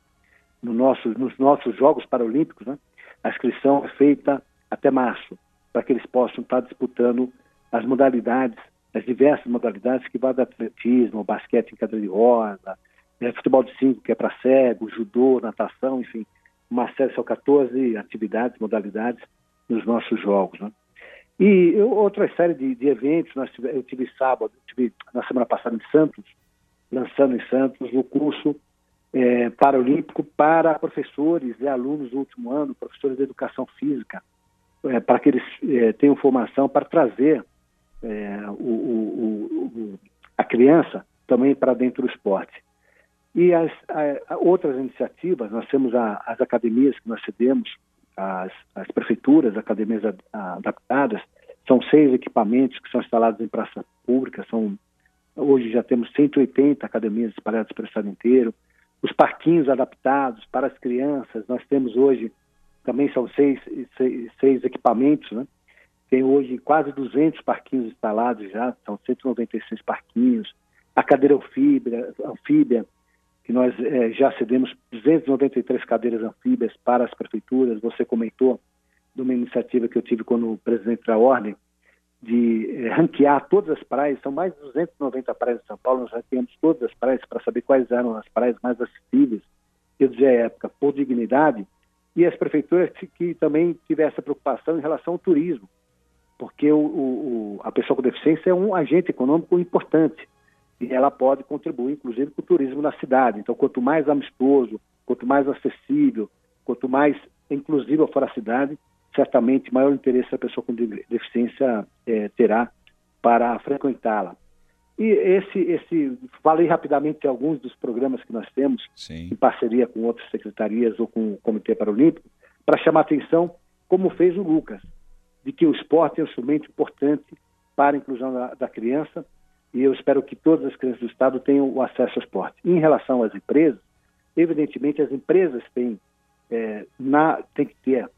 Speaker 6: no nosso, nos nossos Jogos Paralímpicos. Né? A inscrição é feita até março, para que eles possam estar disputando as modalidades, as diversas modalidades que vão do atletismo, basquete em cadeira de roda, é, futebol de cinco, que é para cego, judô, natação, enfim, uma série, são 14 atividades, modalidades nos nossos jogos. Né? E eu, outra série de, de eventos, tive, eu tive sábado, tive na semana passada em Santos, lançando em Santos o curso é, paralímpico para professores e alunos do último ano, professores de educação física, é, para que eles é, tenham formação para trazer é, o, o, o, a criança também para dentro do esporte. E as a, a outras iniciativas, nós temos a, as academias que nós cedemos, as, as prefeituras, academias adaptadas, são seis equipamentos que são instalados em praça pública, são hoje já temos 180 academias espalhadas pelo estado inteiro, os parquinhos adaptados para as crianças, nós temos hoje, também são seis, seis, seis equipamentos, né? tem hoje quase 200 parquinhos instalados já, são 196 parquinhos, a cadeira anfíbia, anfíbia que nós é, já cedemos 293 cadeiras anfíbias para as prefeituras, você comentou de uma iniciativa que eu tive quando presidente da Ordem, de é, ranquear todas as praias, são mais de 290 praias de São Paulo, nós ranqueamos todas as praias para saber quais eram as praias mais acessíveis, eu dizia à época, por dignidade, e as prefeituras que, que também tivessem essa preocupação em relação ao turismo, porque o, o, a pessoa com deficiência é um agente econômico importante e ela pode contribuir, inclusive, com o turismo na cidade. Então, quanto mais amistoso, quanto mais acessível, quanto mais inclusivo for a cidade, certamente maior interesse a pessoa com deficiência é, terá para frequentá-la. E esse, esse, falei rapidamente alguns dos programas que nós temos, Sim. em parceria com outras secretarias ou com o Comitê Paralímpico, para chamar atenção, como fez o Lucas de que o esporte é um instrumento importante para a inclusão da, da criança e eu espero que todas as crianças do Estado tenham o acesso ao esporte. Em relação às empresas, evidentemente as empresas têm, é, na, têm que ter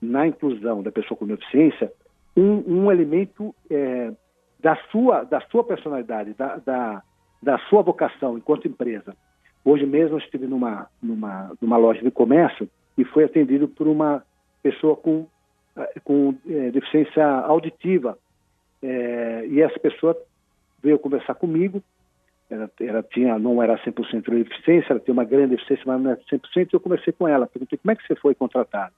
Speaker 6: na inclusão da pessoa com deficiência um, um elemento é, da, sua, da sua personalidade, da, da, da sua vocação enquanto empresa. Hoje mesmo eu estive numa, numa, numa loja de comércio e fui atendido por uma pessoa com com é, deficiência auditiva. É, e essa pessoa veio conversar comigo, ela, ela tinha, não era 100% de deficiência, ela tem uma grande deficiência, mas não é 100%, e eu conversei com ela, perguntei como é que você foi contratado?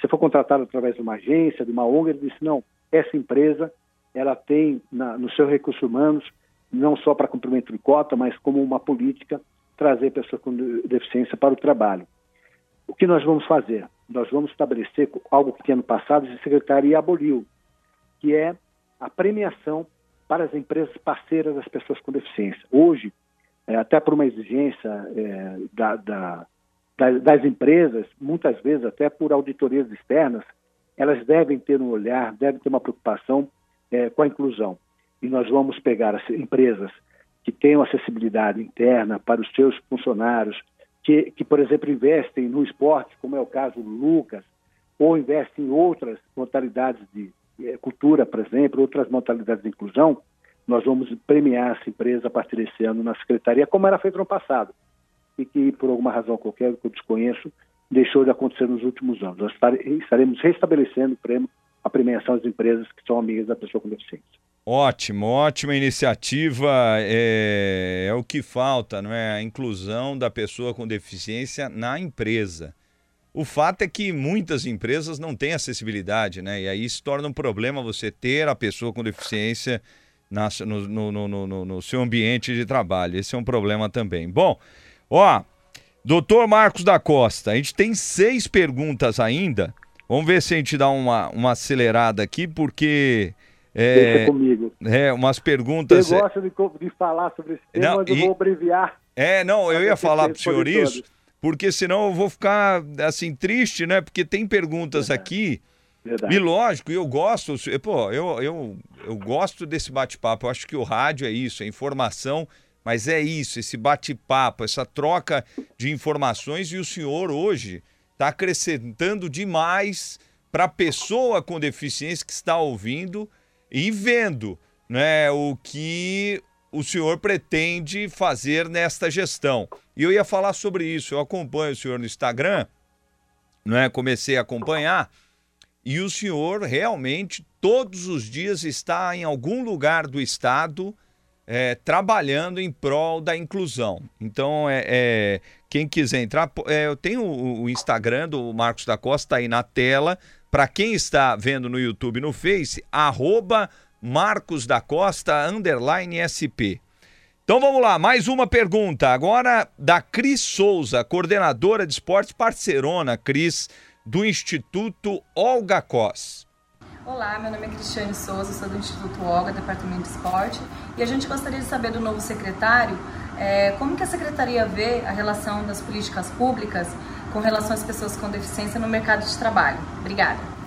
Speaker 6: Você foi contratado através de uma agência, de uma ONG? Ele disse, não, essa empresa, ela tem na, no seu recursos humanos, não só para cumprimento de cota, mas como uma política, trazer pessoas com deficiência para o trabalho. O que nós vamos fazer? nós vamos estabelecer algo que tinha no passado a secretaria aboliu, que é a premiação para as empresas parceiras das pessoas com deficiência. Hoje, é, até por uma exigência é, da, da, das empresas, muitas vezes até por auditorias externas, elas devem ter um olhar, devem ter uma preocupação é, com a inclusão. E nós vamos pegar as empresas que tenham acessibilidade interna para os seus funcionários, que, que, por exemplo, investem no esporte, como é o caso do Lucas, ou investem em outras modalidades de cultura, por exemplo, outras modalidades de inclusão, nós vamos premiar essa empresa a partir desse ano na secretaria, como era feito no passado, e que, por alguma razão qualquer que eu desconheço, deixou de acontecer nos últimos anos. Nós estaremos restabelecendo o prêmio, a premiação às empresas que são amigas da pessoa com deficiência.
Speaker 2: Ótimo, ótima iniciativa. É, é, o que falta, não é? A inclusão da pessoa com deficiência na empresa. O fato é que muitas empresas não têm acessibilidade, né? E aí se torna um problema você ter a pessoa com deficiência na, no, no, no, no, seu ambiente de trabalho. Esse é um problema também. Bom, ó, doutor Marcos da Costa, a gente tem seis perguntas ainda. Vamos ver se a gente dá uma, uma acelerada aqui, porque
Speaker 6: é, Deixa comigo.
Speaker 2: É, umas perguntas.
Speaker 6: Eu gosto de, de falar sobre esse tema, não, mas eu vou abreviar.
Speaker 2: É, não, eu ia falar para o senhor isso, porque senão eu vou ficar assim triste, né? Porque tem perguntas Verdade. aqui. Verdade. E lógico, eu gosto, pô, eu, eu, eu gosto desse bate-papo. Eu acho que o rádio é isso, é informação, mas é isso, esse bate-papo, essa troca de informações. E o senhor hoje está acrescentando demais para a pessoa com deficiência que está ouvindo e vendo né, o que o senhor pretende fazer nesta gestão. E eu ia falar sobre isso. Eu acompanho o senhor no Instagram, é? comecei a acompanhar, e o senhor realmente todos os dias está em algum lugar do estado é, trabalhando em prol da inclusão. Então, é, é quem quiser entrar, é, eu tenho o, o, Instagram do Marcos da Costa aí na tela. Para quem está vendo no YouTube no Face, arroba Marcos da Costa, underline SP. Então vamos lá, mais uma pergunta. Agora da Cris Souza, coordenadora de esportes parceirona, Cris, do Instituto Olga Cos.
Speaker 9: Olá, meu nome é Cristiane Souza, sou do Instituto Olga, Departamento de Esporte, e a gente gostaria de saber do novo secretário É, como que a Secretaria vê a relação das políticas públicas com relação às pessoas com deficiência no mercado de trabalho? Obrigada.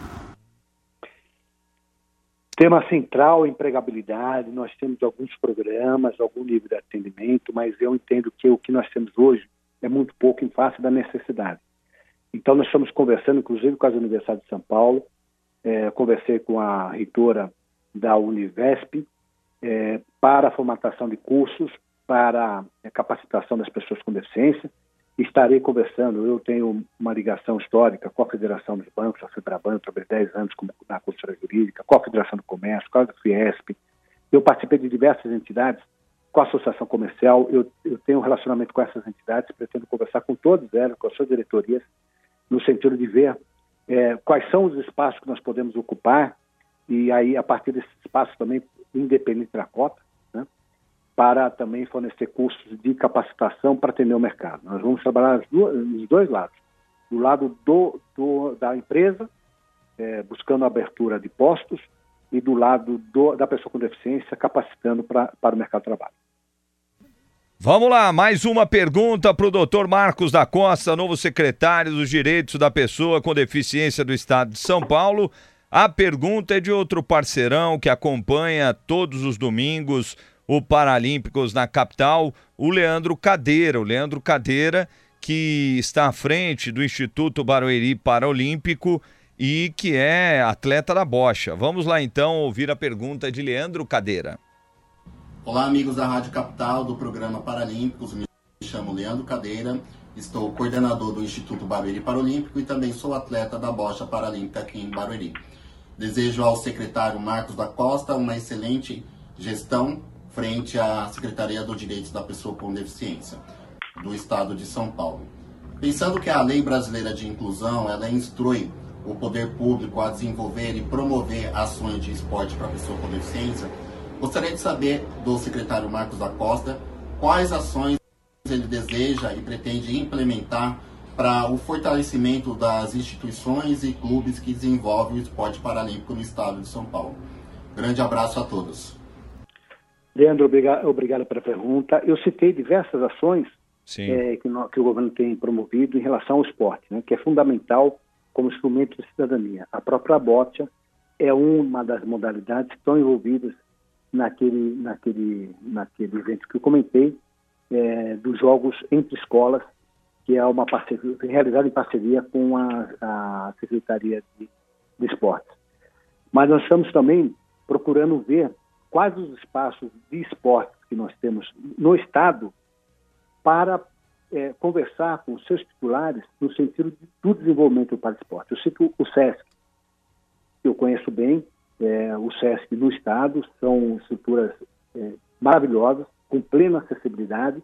Speaker 6: Tema central, empregabilidade. Nós temos alguns programas, algum nível de atendimento, mas eu entendo que o que nós temos hoje é muito pouco em face da necessidade. Então, nós estamos conversando, inclusive, com as Universidades de São Paulo. É, conversei com a reitora da Univesp é, para a formatação de cursos para a capacitação das pessoas com deficiência. Estarei conversando, eu tenho uma ligação histórica com a Federação dos Bancos, a FEBRABAN, trabalhei 10 anos na consultoria jurídica, com a Federação do Comércio, com a Fiesp. Eu participei de diversas entidades, com a Associação Comercial, eu, eu tenho um relacionamento com essas entidades, pretendo conversar com todas elas, com as suas diretorias, no sentido de ver é, quais são os espaços que nós podemos ocupar e aí, a partir desses espaços também, independente da cota, para também fornecer cursos de capacitação para atender o mercado. Nós vamos trabalhar nos dois lados. Do lado do, do da empresa, é, buscando abertura de postos, e do lado do, da pessoa com deficiência, capacitando pra, para o mercado de trabalho.
Speaker 2: Vamos lá, mais uma pergunta para o doutor Marcos da Costa, novo secretário dos Direitos da Pessoa com Deficiência do Estado de São Paulo. A pergunta é de outro parceirão que acompanha todos os domingos o Paralímpicos na capital, o Leandro Cadeira. O Leandro Cadeira, que está à frente do Instituto Barueri Paralímpico e que é atleta da bocha. Vamos lá então ouvir a pergunta de Leandro Cadeira.
Speaker 10: Olá, amigos da Rádio Capital, do programa Paralímpicos. Me chamo Leandro Cadeira, estou coordenador do Instituto Barueri Paralímpico e também sou atleta da bocha paralímpica aqui em Barueri. Desejo ao secretário Marcos da Costa uma excelente gestão frente à Secretaria dos Direitos da Pessoa com Deficiência do Estado de São Paulo. Pensando que a Lei Brasileira de Inclusão, ela instrui o poder público a desenvolver e promover ações de esporte para pessoa com deficiência, Gostaria de saber do secretário Marcos da Costa quais ações ele deseja e pretende implementar para o fortalecimento das instituições e clubes que desenvolvem o esporte paralímpico no estado de São Paulo. Grande abraço a todos.
Speaker 6: Leandro, obrigado, pela pergunta. Eu citei diversas ações é, que, no, que, o governo tem promovido em relação ao esporte, né, que é fundamental como instrumento de cidadania. A própria BOTIA é uma das modalidades que estão envolvidas naquele, naquele, naquele evento que eu comentei, é, dos jogos entre escolas, que é uma parceria, realizada em parceria com a, a Secretaria de, de Esportes. Mas nós estamos também procurando ver quais os espaços de esporte que nós temos no Estado para é, conversar com os seus titulares no sentido do desenvolvimento para o esporte. Eu cito o SESC, que eu conheço bem, é, o SESC no Estado, são estruturas é, maravilhosas, com plena acessibilidade,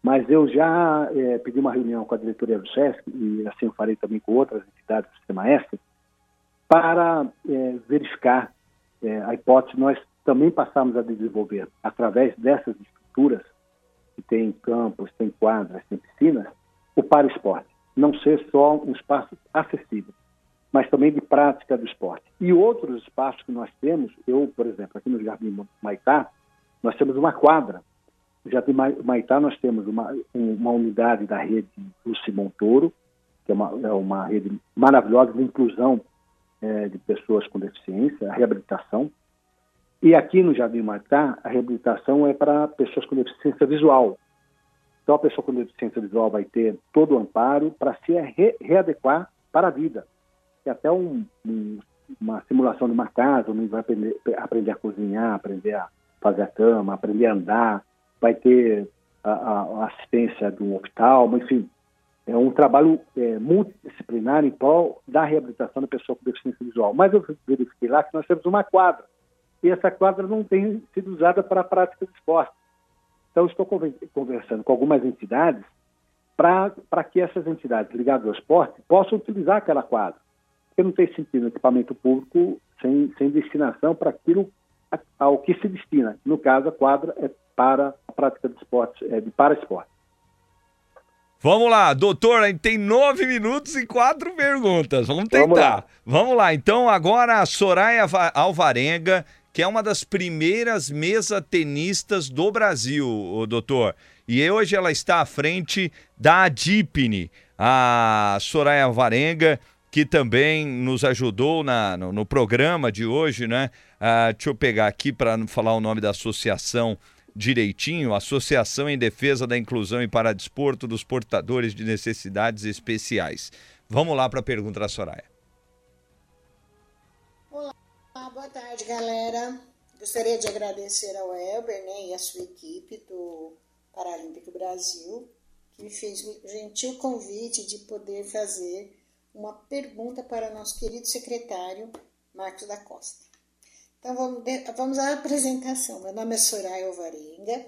Speaker 6: mas eu já é, pedi uma reunião com a diretoria do SESC, e assim eu farei também com outras entidades do Sistema S, para é, verificar é, a hipótese, nós também passamos a desenvolver, através dessas estruturas, que tem campos, tem quadras, tem piscinas, o para esporte. Não ser só um espaço acessível, mas também de prática do esporte. E outros espaços que nós temos, eu, por exemplo, aqui no Jardim Maitá, nós temos uma quadra. No Jardim Maitá nós temos uma, uma unidade da rede do Toro, que é uma, é uma rede maravilhosa de inclusão é, de pessoas com deficiência, a reabilitação. E aqui no Jardim Maitá, a reabilitação é para pessoas com deficiência visual. Então, a pessoa com deficiência visual vai ter todo o amparo para se re readequar para a vida é até um, um, uma simulação de uma casa, onde vai aprender, aprender a cozinhar, aprender a fazer a cama, aprender a andar, vai ter a, a assistência do oftalmo, enfim. É um trabalho é, multidisciplinar em prol da reabilitação da pessoa com deficiência visual. Mas eu verifiquei lá que nós temos uma quadra, e essa quadra não tem sido usada para a prática de esporte. Então, estou conversando com algumas entidades para que essas entidades ligadas ao esporte possam utilizar aquela quadra. Porque não tem sentido equipamento público sem, sem destinação para aquilo ao que se destina. No caso, a quadra é para a prática de esporte, é de para esporte.
Speaker 2: Vamos lá, doutor, a gente tem nove minutos e quatro perguntas. Vamos tentar. Vamos lá. Vamos lá. Então, agora a Soraya Alvarenga, que é uma das primeiras mesa tenistas do Brasil, doutor. E hoje ela está à frente da Adipne, a Soraya Varenga, que também nos ajudou na, no, no programa de hoje, né? Ah, deixa eu pegar aqui para falar o nome da associação direitinho, Associação em Defesa da Inclusão e Paradesporto dos Portadores de Necessidades Especiais. Vamos lá para a pergunta da Soraya.
Speaker 11: Olá, boa tarde, galera. Gostaria de agradecer ao Elber né, e a sua equipe do Paralímpico Brasil, que me fez o gentil convite de poder fazer uma pergunta para nosso querido secretário Marcos da Costa. Então vamos, vamos à apresentação. Meu nome é Soraya Alvarenga.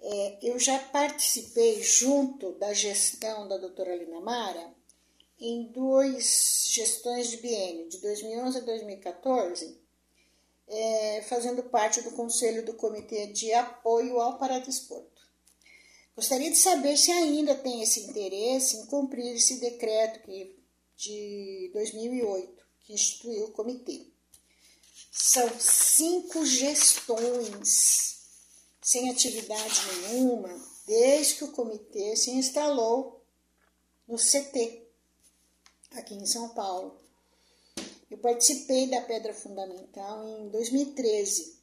Speaker 11: É, eu já participei junto da gestão da doutora Lina Mara em duas gestões de biênio, de 2011 a 2014, é, fazendo parte do Conselho do Comitê de Apoio ao Paradesporto. Gostaria de saber se ainda tem esse interesse em cumprir esse decreto que de 2008, que instituiu o comitê. São cinco gestões sem atividade nenhuma desde que o comitê se instalou no CT, aqui em São Paulo. Eu participei da Pedra Fundamental em 2013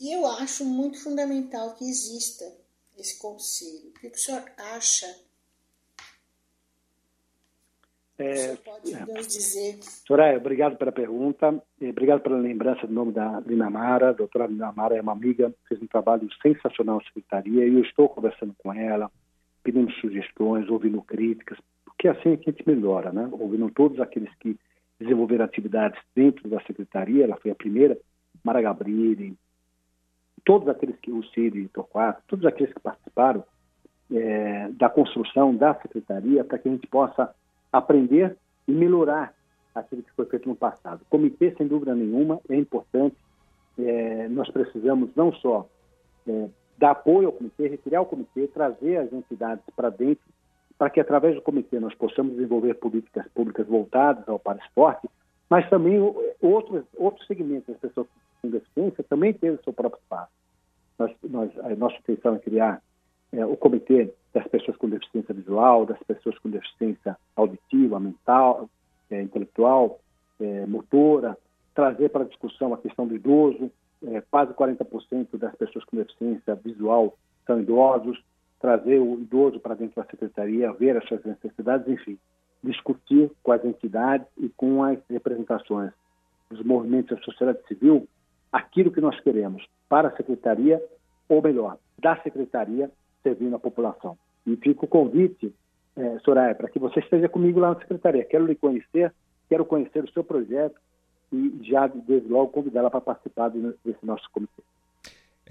Speaker 11: e eu acho muito fundamental que exista esse conselho. O que o senhor acha
Speaker 6: é, é. Soraya, obrigado pela pergunta, obrigado pela lembrança do nome da Linamara. A doutora Linamara é uma amiga, fez um trabalho sensacional na secretaria e eu estou conversando com ela, pedindo sugestões, ouvindo críticas, porque assim a gente melhora, né? Ouvindo todos aqueles que desenvolveram atividades dentro da secretaria, ela foi a primeira, Mara Gabrilli, todos aqueles que, o Cid Torquato, todos aqueles que participaram é, da construção da secretaria para que a gente possa aprender e melhorar aquilo que foi feito no passado. O comitê, sem dúvida nenhuma, é importante. É, nós precisamos não só é, dar apoio ao comitê, retirar o comitê, trazer as entidades para dentro, para que através do comitê nós possamos desenvolver políticas públicas voltadas ao para esporte, mas também outros, outros segmentos, as pessoas com deficiência também têm o seu próprio espaço. Nós, nós, a nossa intenção é criar é, o comitê das pessoas com deficiência visual, das pessoas com deficiência auditiva, mental, é, intelectual, é, motora, trazer para a discussão a questão do idoso, é, quase 40% das pessoas com deficiência visual são idosos, trazer o idoso para dentro da secretaria, ver as suas necessidades, enfim, discutir com as entidades e com as representações dos movimentos da sociedade civil aquilo que nós queremos para a secretaria, ou melhor, da secretaria servindo a população. E fica o convite, é, Soraya, para que você esteja comigo lá na secretaria. Quero lhe conhecer, quero conhecer o seu projeto e já desde logo convidá-la para participar desse nosso comitê.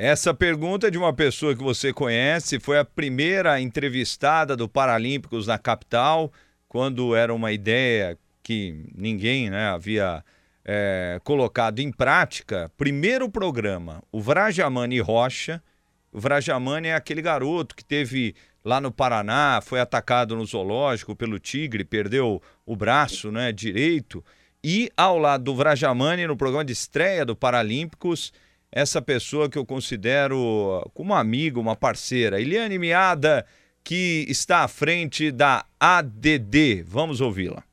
Speaker 2: Essa pergunta é de uma pessoa que você conhece, foi a primeira entrevistada do Paralímpicos na capital, quando era uma ideia que ninguém né, havia é, colocado em prática. Primeiro programa, o Vrajamani Rocha, o Vrajamani é aquele garoto que teve lá no Paraná, foi atacado no zoológico pelo tigre, perdeu o braço né, direito. E ao lado do Vrajamani, no programa de estreia do Paralímpicos, essa pessoa que eu considero como amiga, uma parceira, Eliane Miada, que está à frente da ADD. Vamos ouvi-la.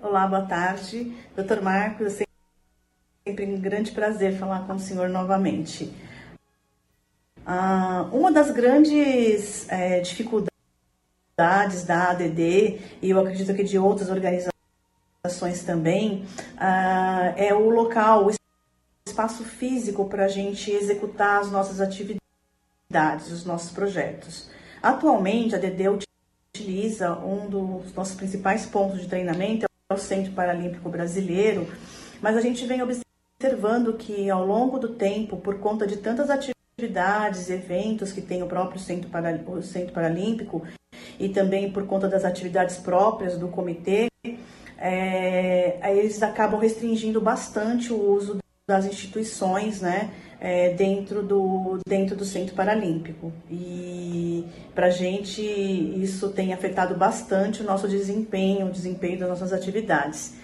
Speaker 12: Olá, boa tarde. Doutor Marcos, é sempre um grande prazer falar com o senhor novamente. Ah, uma das grandes é, dificuldades da ADD, e eu acredito que de outras organizações também, ah, é o local, o espaço físico para a gente executar as nossas atividades, os nossos projetos. Atualmente, a ADD utiliza um dos nossos principais pontos de treinamento, é o Centro Paralímpico Brasileiro, mas a gente vem observando que ao longo do tempo, por conta de tantas atividades, eventos que tem o próprio Centro, o Centro Paralímpico e também por conta das atividades próprias do comitê, é, eles acabam restringindo bastante o uso das instituições, né, é, dentro, do, dentro do Centro Paralímpico. E para a gente isso tem afetado bastante o nosso desempenho, o desempenho das nossas atividades.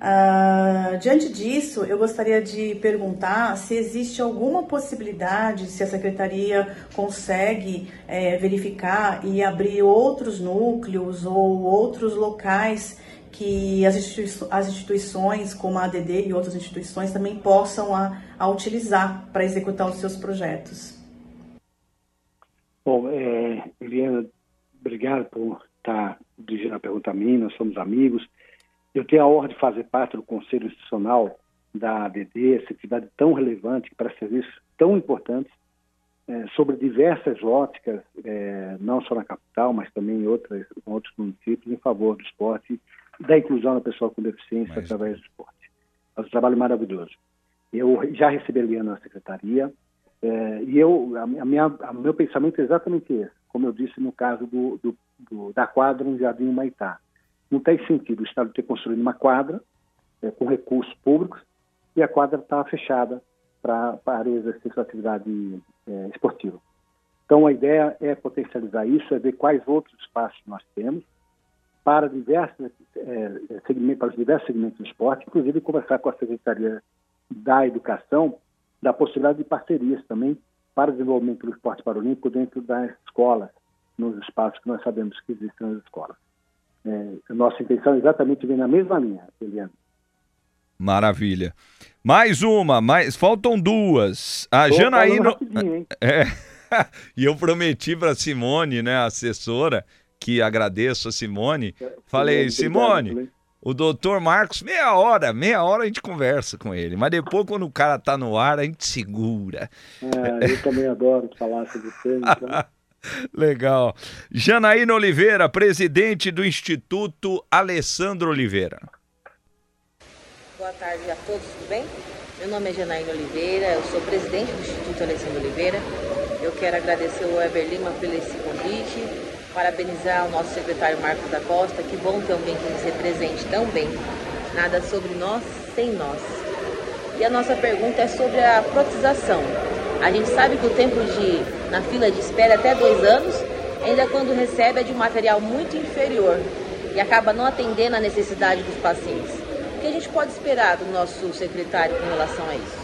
Speaker 12: Uh, diante disso, eu gostaria de perguntar se existe alguma possibilidade, se a secretaria consegue é, verificar e abrir outros núcleos ou outros locais que as, institui as instituições, como a ADD e outras instituições, também possam a, a utilizar para executar os seus projetos.
Speaker 6: Bom, é, Eliana, obrigado por estar dirigindo a pergunta a mim, nós somos amigos. Eu tenho a honra de fazer parte do Conselho Institucional da ADD, essa entidade tão relevante para serviços tão importantes é, sobre diversas óticas, é, não só na capital, mas também em, outras, em outros municípios, em favor do esporte, da inclusão da pessoa com deficiência mas... através do esporte. É um trabalho maravilhoso. Eu já recebi a Liana na secretaria, é, e eu, a, minha, a meu pensamento é exatamente esse, como eu disse no caso do, do, do da quadra no Jardim Humaitá. Não tem sentido o Estado ter construído uma quadra é, com recursos públicos e a quadra está fechada para exercer sua atividade é, esportiva. Então, a ideia é potencializar isso, é ver quais outros espaços nós temos para, diversos, é, segmentos, para os diversos segmentos do esporte, inclusive conversar com a Secretaria da Educação da possibilidade de parcerias também para o desenvolvimento do esporte paralímpico dentro das escolas, nos espaços que nós sabemos que existem nas escolas. É, nossa intenção é exatamente vir na mesma linha, Eliane.
Speaker 2: Maravilha. Mais uma, mais faltam duas. A Tô Janaína. É. [LAUGHS] e eu prometi para Simone, né, assessora, que agradeço a Simone. É, Falei, Simone, o doutor Marcos, meia hora, meia hora a gente conversa com ele. Mas depois, quando o cara tá no ar, a gente segura.
Speaker 6: É, eu também adoro falar sobre você. Então... [LAUGHS]
Speaker 2: Legal. Janaína Oliveira, presidente do Instituto Alessandro Oliveira.
Speaker 13: Boa tarde a todos, tudo bem? Meu nome é Janaína Oliveira, eu sou presidente do Instituto Alessandro Oliveira. Eu quero agradecer o Weber Lima pelo esse convite Parabenizar o nosso secretário Marcos da Costa, que bom ter alguém que nos represente tão bem. Nada sobre nós sem nós. E a nossa pergunta é sobre a protização. A gente sabe que o tempo de na fila de espera é até dois anos, ainda quando recebe é de um material muito inferior e acaba não atendendo a necessidade dos pacientes. O que a gente pode esperar do nosso secretário com relação a isso?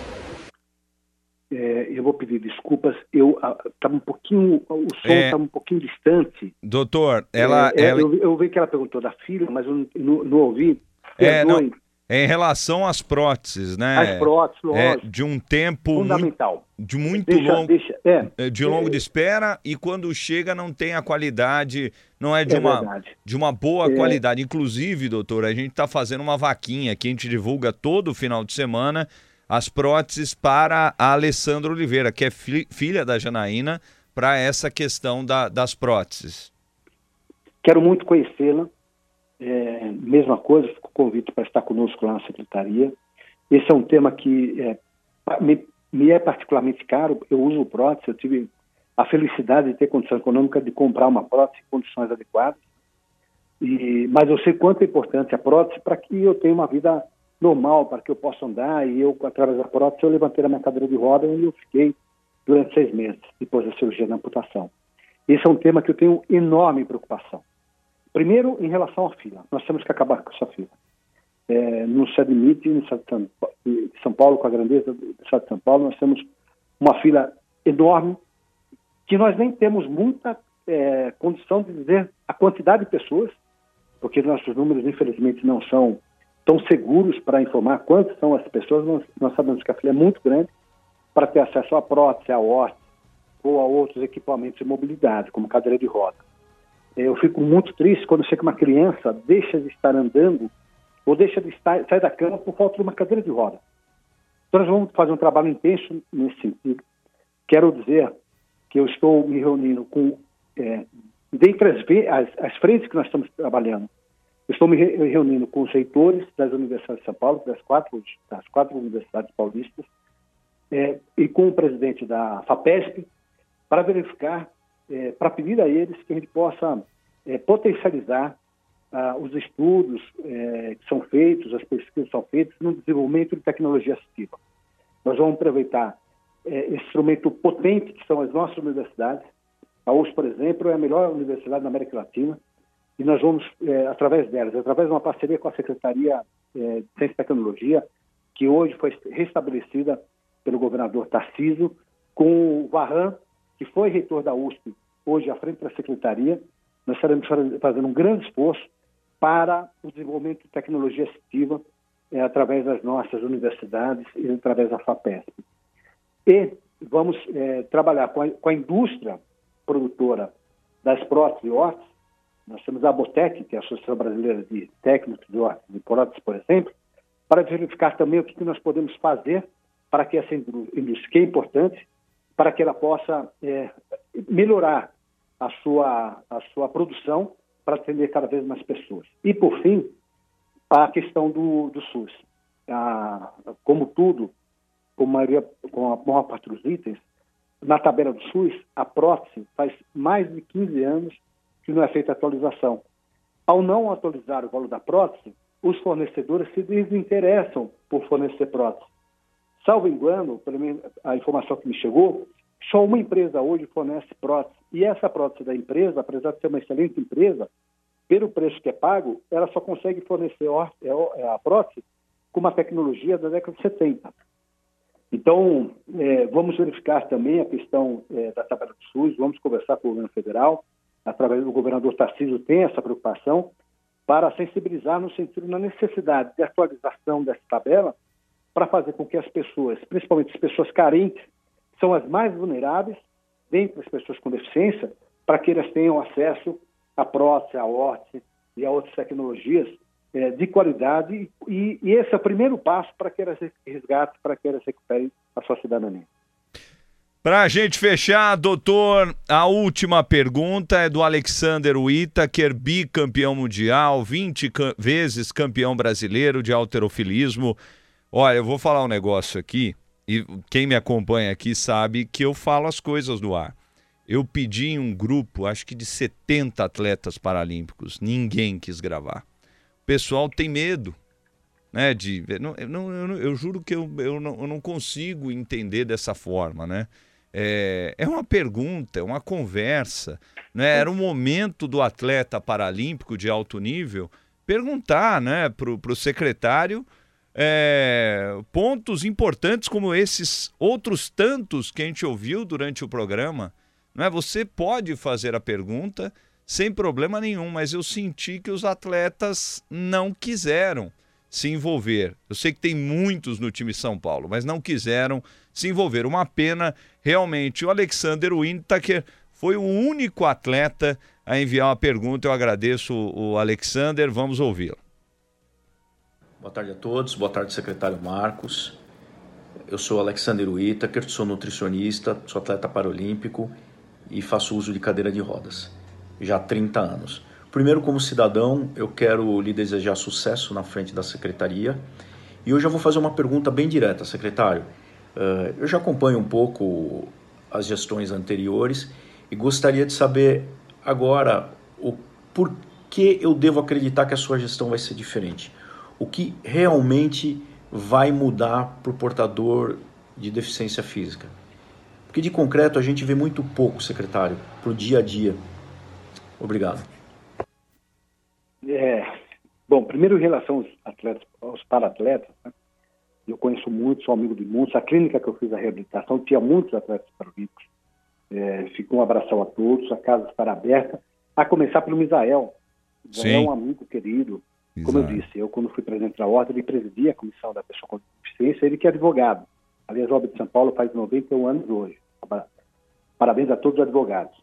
Speaker 6: É, eu vou pedir desculpas, eu estava um pouquinho, o som estava é, um pouquinho distante.
Speaker 2: Doutor, ela...
Speaker 6: É,
Speaker 2: é ela...
Speaker 6: Eu, eu ouvi que ela perguntou da filha, mas eu não, não, ouvi.
Speaker 2: É, não, é em relação às próteses, né?
Speaker 6: As próteses,
Speaker 2: é, lógico. É, de um tempo...
Speaker 6: Fundamental.
Speaker 2: Muito, de muito deixa, longo... Deixa, é, de longo de espera e quando chega não tem a qualidade, não é de, uma, de uma boa qualidade. Inclusive, doutor, a gente está fazendo uma vaquinha que a gente divulga todo final de semana as próteses para a Alessandra Oliveira, que é fi filha da Janaína, para essa questão da, das próteses.
Speaker 6: Quero muito conhecê-la. É, mesma coisa, fico convite para estar conosco lá na secretaria. Esse é um tema que é, me, me, é particularmente caro. Eu uso prótese, eu tive a felicidade de ter condição econômica de comprar uma prótese em condições adequadas. E, mas eu sei quanto é importante a prótese para que eu tenha uma vida normal para que eu possa andar e eu, através da prótese, eu levantei a minha cadeira de roda e eu fiquei durante seis meses depois da cirurgia da amputação. Esse é um tema que eu tenho enorme preocupação. Primeiro, em relação à fila. Nós temos que acabar com essa fila. É, CEDMIT, no estado de São Paulo, com a grandeza do estado de São Paulo, nós temos uma fila enorme que nós nem temos muita é, condição de dizer a quantidade de pessoas, porque nossos números, infelizmente, não são tão seguros para informar quantas são as pessoas. Nós, nós sabemos que a fila é muito grande para ter acesso à prótese, à horte ou a outros equipamentos de mobilidade, como cadeira de roda. Eu fico muito triste quando sei que uma criança deixa de estar andando ou deixa de estar, sair da cama por falta de uma cadeira de roda. Então, nós vamos fazer um trabalho intenso nesse sentido. Quero dizer que eu estou me reunindo com, é, dentre as, as, as frentes que nós estamos trabalhando, Estou me reunindo com os reitores das universidades de São Paulo, das quatro, das quatro universidades paulistas, é, e com o presidente da FAPESP, para verificar, é, para pedir a eles que a gente possa é, potencializar ah, os estudos é, que são feitos, as pesquisas que são feitas no desenvolvimento de tecnologia assistiva. Nós vamos aproveitar é, esse instrumento potente que são as nossas universidades. A USP, por exemplo, é a melhor universidade da América Latina, e nós vamos, é, através delas, através de uma parceria com a Secretaria é, de Ciência e Tecnologia, que hoje foi restabelecida pelo governador Tarcísio, com o Varran, que foi reitor da USP, hoje à frente da secretaria. Nós estaremos fazendo um grande esforço para o desenvolvimento de tecnologia assistiva é, através das nossas universidades e através da FAPESP. E vamos trabalhar com a, com a, indústria produtora das próteses e órteses. Nós temos a Botec, que é a Associação Brasileira de Técnicos de Próteses, por exemplo, para verificar também o que nós podemos fazer para que essa indústria, que é importante, para que ela possa é, melhorar a sua, a sua produção para atender cada vez mais pessoas. E, por fim, a questão do, do SUS. A, como tudo, com maioria, com a maior parte dos itens, na tabela do SUS, a prótese faz mais de 15 anos que não é feita atualização. Ao não atualizar o valor da prótese, os fornecedores se desinteressam por fornecer prótese. Salvo engano, pelo menos a informação que me chegou, só uma empresa hoje fornece prótese. E essa prótese da empresa, apesar de ser uma excelente empresa, pelo preço que é pago, ela só consegue fornecer é, é a prótese com uma tecnologia da década de 70. Então, é, vamos verificar também a questão é, da tabela do SUS, vamos conversar com o governo federal, através do governador Tarcísio tem essa preocupação, para sensibilizar no sentido da necessidade de atualização dessa tabela, para fazer com que as pessoas, principalmente as pessoas carentes, são as mais vulneráveis, dentre as pessoas com deficiência, para que elas tenham acesso à prótese, à órtese e a outras tecnologias é, de qualidade. E, e, esse é o primeiro passo para que elas resgatem, para que elas recuperem a sua cidadania.
Speaker 2: Para a gente fechar, doutor, a última pergunta é do Alexander Whittaker, bicampeão mundial, 20 vezes campeão brasileiro de alterofilismo. Olha, eu vou falar um negócio aqui, e quem me acompanha aqui sabe que eu falo as coisas no ar. Eu pedi em um grupo, acho que de 70 atletas paralímpicos, ninguém quis gravar. O pessoal tem medo, né? De, não, eu, não, eu, juro que eu, eu, não, eu não consigo entender dessa forma, né? É, é uma pergunta, é uma conversa. Né? Era um momento do atleta paralímpico de alto nível perguntar né, para o secretário é, pontos importantes como esses outros tantos que a gente ouviu durante o programa. Não é? Você pode fazer a pergunta sem problema nenhum, mas eu senti que os atletas não quiseram se envolver. Eu sei que tem muitos no time São Paulo, mas não quiseram se envolver. Uma pena, realmente. O Alexander Wintaker foi o único atleta a enviar uma pergunta. Eu agradeço o Alexander. Vamos ouvi-lo.
Speaker 14: Boa tarde a todos, boa tarde, secretário Marcos. Eu sou Alexander Whittaker, sou nutricionista, sou atleta paralímpico e faço uso de cadeira de rodas já há 30 anos. Primeiro, como cidadão, eu quero lhe desejar sucesso na frente da secretaria e hoje eu vou fazer uma pergunta bem direta, secretário. Eh, eu já acompanho um pouco as gestões anteriores e gostaria de saber agora o porquê eu devo acreditar que a sua gestão vai ser diferente o que realmente vai mudar para o portador de deficiência física. Porque de concreto a gente vê muito pouco, secretário, para o dia a dia. Obrigado.
Speaker 6: É, bom, primeiro em relação aos atletas, aos para-atletas, né? Eu conheço muitos, sou amigo de muitos. A clínica que eu fiz a reabilitação tinha muitos atletas paralímpicos. É, ficou um abração a todos, a casa estará aberta, a começar pelo Misael. Misael é um amigo querido, como Exato. eu disse, eu quando fui presidente da ordem, ele presidia a comissão da pessoa com deficiência, ele que é advogado. Aliás, a Ordem de São Paulo faz 91 anos hoje. Parabéns a todos os advogados.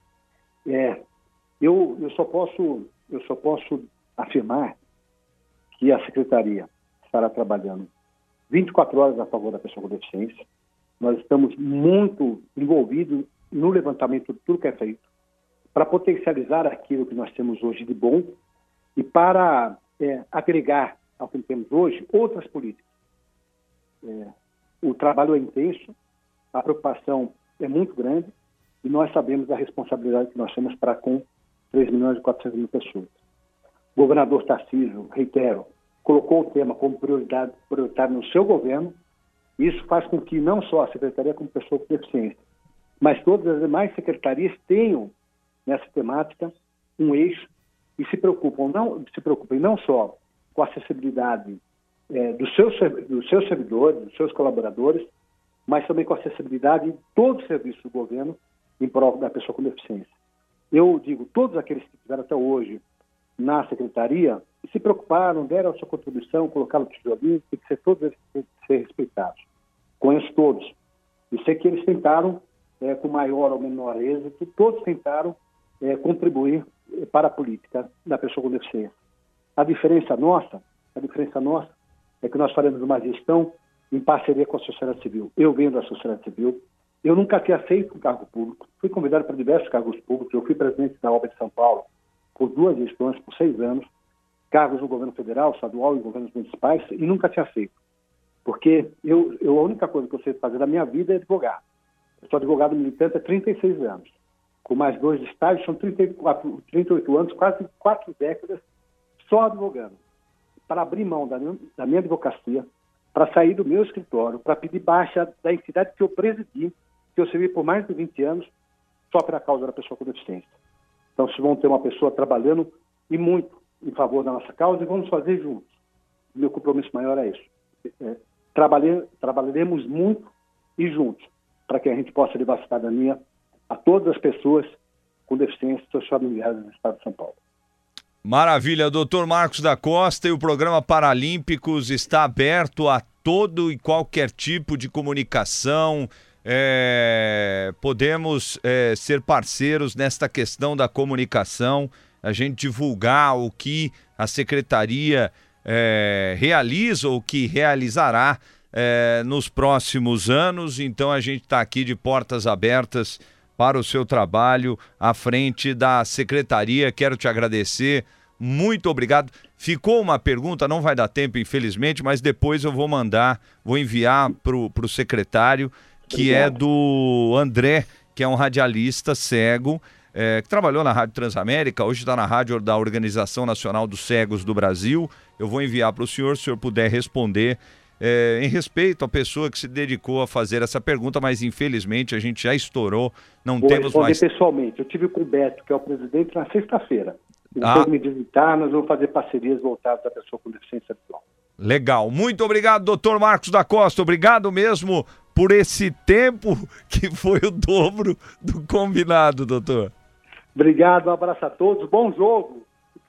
Speaker 6: É, eu, eu, só posso, eu só posso afirmar que a Secretaria estará trabalhando 24 horas a favor da pessoa com deficiência. Nós estamos muito envolvidos no levantamento de tudo que é feito para potencializar aquilo que nós temos hoje de bom e para é, agregar ao que temos hoje outras políticas. É, o trabalho é intenso, a preocupação é muito grande e nós sabemos a responsabilidade que nós temos para com 3 milhões e 400 mil pessoas. Governador Tarcísio, reitero, colocou o tema como prioridade prioritário no seu governo. Isso faz com que não só a secretaria como pessoa com deficiência, mas todas as demais secretarias tenham nessa temática um eixo e se preocupam não se preocupem não só com a acessibilidade é, dos, seus, dos seus servidores, dos seus colaboradores, mas também com a acessibilidade de todo o serviço do governo em prol da pessoa com deficiência. Eu digo, todos aqueles que estiveram até hoje na secretaria se preocuparam, deram a sua contribuição, colocaram o tijolinho, tem que ser todos ser respeitados. Conheço todos. E sei que eles tentaram, é, com maior ou menor êxito, todos tentaram é, contribuir para a política da pessoa com deficiência. A diferença nossa, a diferença nossa é que nós faremos uma gestão em parceria com a sociedade civil. Eu venho da sociedade civil, eu nunca tinha aceito um cargo público, fui convidado para diversos cargos públicos, eu fui presidente da obra de São Paulo por duas gestões, por seis anos, cargos no governo federal, estadual e governos municipais, e nunca tinha feito. Porque eu, eu, a única coisa que eu sei fazer na minha vida é advogar. Eu sou advogado militante há 36 anos. Com mais dois estágios, são 34, 38 anos, quase quatro décadas, só advogando. Para abrir mão da da minha advocacia, para sair do meu escritório, para pedir baixa da entidade que eu presidi, que eu servi por mais de 20 anos, só pela causa da pessoa com deficiência. Então, se vão ter uma pessoa trabalhando e muito em favor da nossa causa, e vamos fazer juntos. Meu compromisso maior é isso. É, trabalharemos muito e juntos, para que a gente possa levar a cidadania a todas as pessoas com deficiência e familiares no estado de São Paulo.
Speaker 2: Maravilha, doutor Marcos da Costa e o programa Paralímpicos está aberto a todo e qualquer tipo de comunicação. É, podemos é, ser parceiros nesta questão da comunicação, a gente divulgar o que a secretaria é, realiza ou que realizará é, nos próximos anos. Então a gente está aqui de portas abertas para o seu trabalho à frente da secretaria. Quero te agradecer. Muito obrigado. Ficou uma pergunta, não vai dar tempo, infelizmente, mas depois eu vou mandar, vou enviar para o secretário, que é obrigado. é do André, que é um radialista cego, é, que trabalhou na Rádio Transamérica, hoje está na rádio da Organização Nacional dos Cegos do Brasil. Eu vou enviar para o senhor, se o senhor puder responder é, em respeito à pessoa que se dedicou a fazer essa pergunta, mas infelizmente a gente já estourou, não
Speaker 6: Vou
Speaker 2: temos mais.
Speaker 6: pessoalmente. Eu tive com o Beto, que é o presidente, na sexta-feira. Ele ah. me visitar, nós vamos fazer parcerias voltadas à pessoa com deficiência visual.
Speaker 2: Legal. Muito obrigado, doutor Marcos da Costa. Obrigado mesmo por esse tempo que foi o dobro do combinado, doutor.
Speaker 6: Obrigado, um abraço a todos. Bom jogo.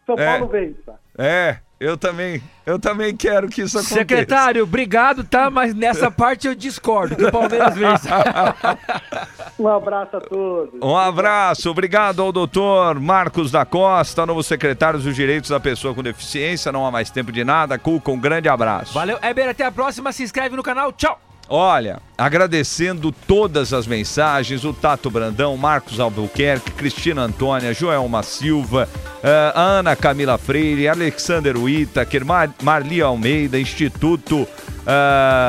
Speaker 6: São é. Paulo vença.
Speaker 2: É, eu também, eu também quero que isso aconteça.
Speaker 3: Secretário, obrigado, tá? Mas nessa [LAUGHS] parte eu discordo, que o Palmeiras vence. [LAUGHS]
Speaker 6: um abraço a todos.
Speaker 2: Um abraço, obrigado ao doutor Marcos da Costa, novo secretário dos Direitos da Pessoa com Deficiência. Não há mais tempo de nada. Cuca, um grande abraço.
Speaker 3: Valeu, Eber, até a próxima. Se inscreve no canal. Tchau.
Speaker 2: Olha, agradecendo todas as mensagens, o Tato Brandão, Marcos Albuquerque, Cristina Antônia, Joelma Silva, uh, Ana Camila Freire, Alexander Whittaker, Mar Marli Almeida, Instituto uh,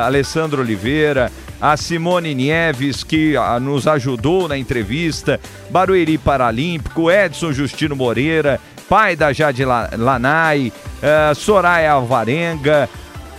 Speaker 2: Alessandro Oliveira, a Simone Nieves, que uh, nos ajudou na entrevista, Barueri Paralímpico, Edson Justino Moreira, pai da Jade Lanai, Soraya Alvarenga,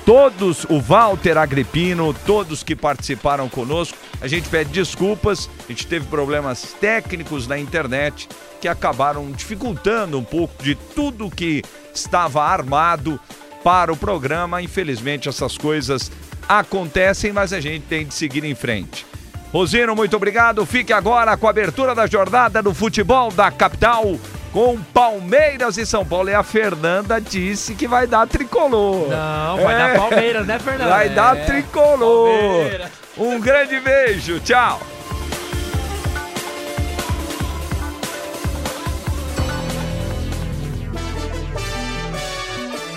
Speaker 2: todos, o Walter Agripino, todos que participaram conosco. A gente pede desculpas, a gente teve problemas técnicos na internet que acabaram dificultando um pouco de tudo que estava armado para o programa. Infelizmente, essas coisas acontecem, mas a gente tem de seguir em frente. Rosino, muito obrigado. Fique agora com a abertura da jornada do futebol da capital com Palmeiras e São Paulo. E a Fernanda disse que vai dar tricolor.
Speaker 3: Não, vai é. dar Palmeiras, né, Fernanda?
Speaker 2: Vai é. dar tricolor. Palmeiras. Um grande beijo. Tchau.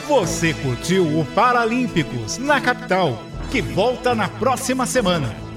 Speaker 1: Você curtiu o Paralímpicos na capital, que volta na próxima semana.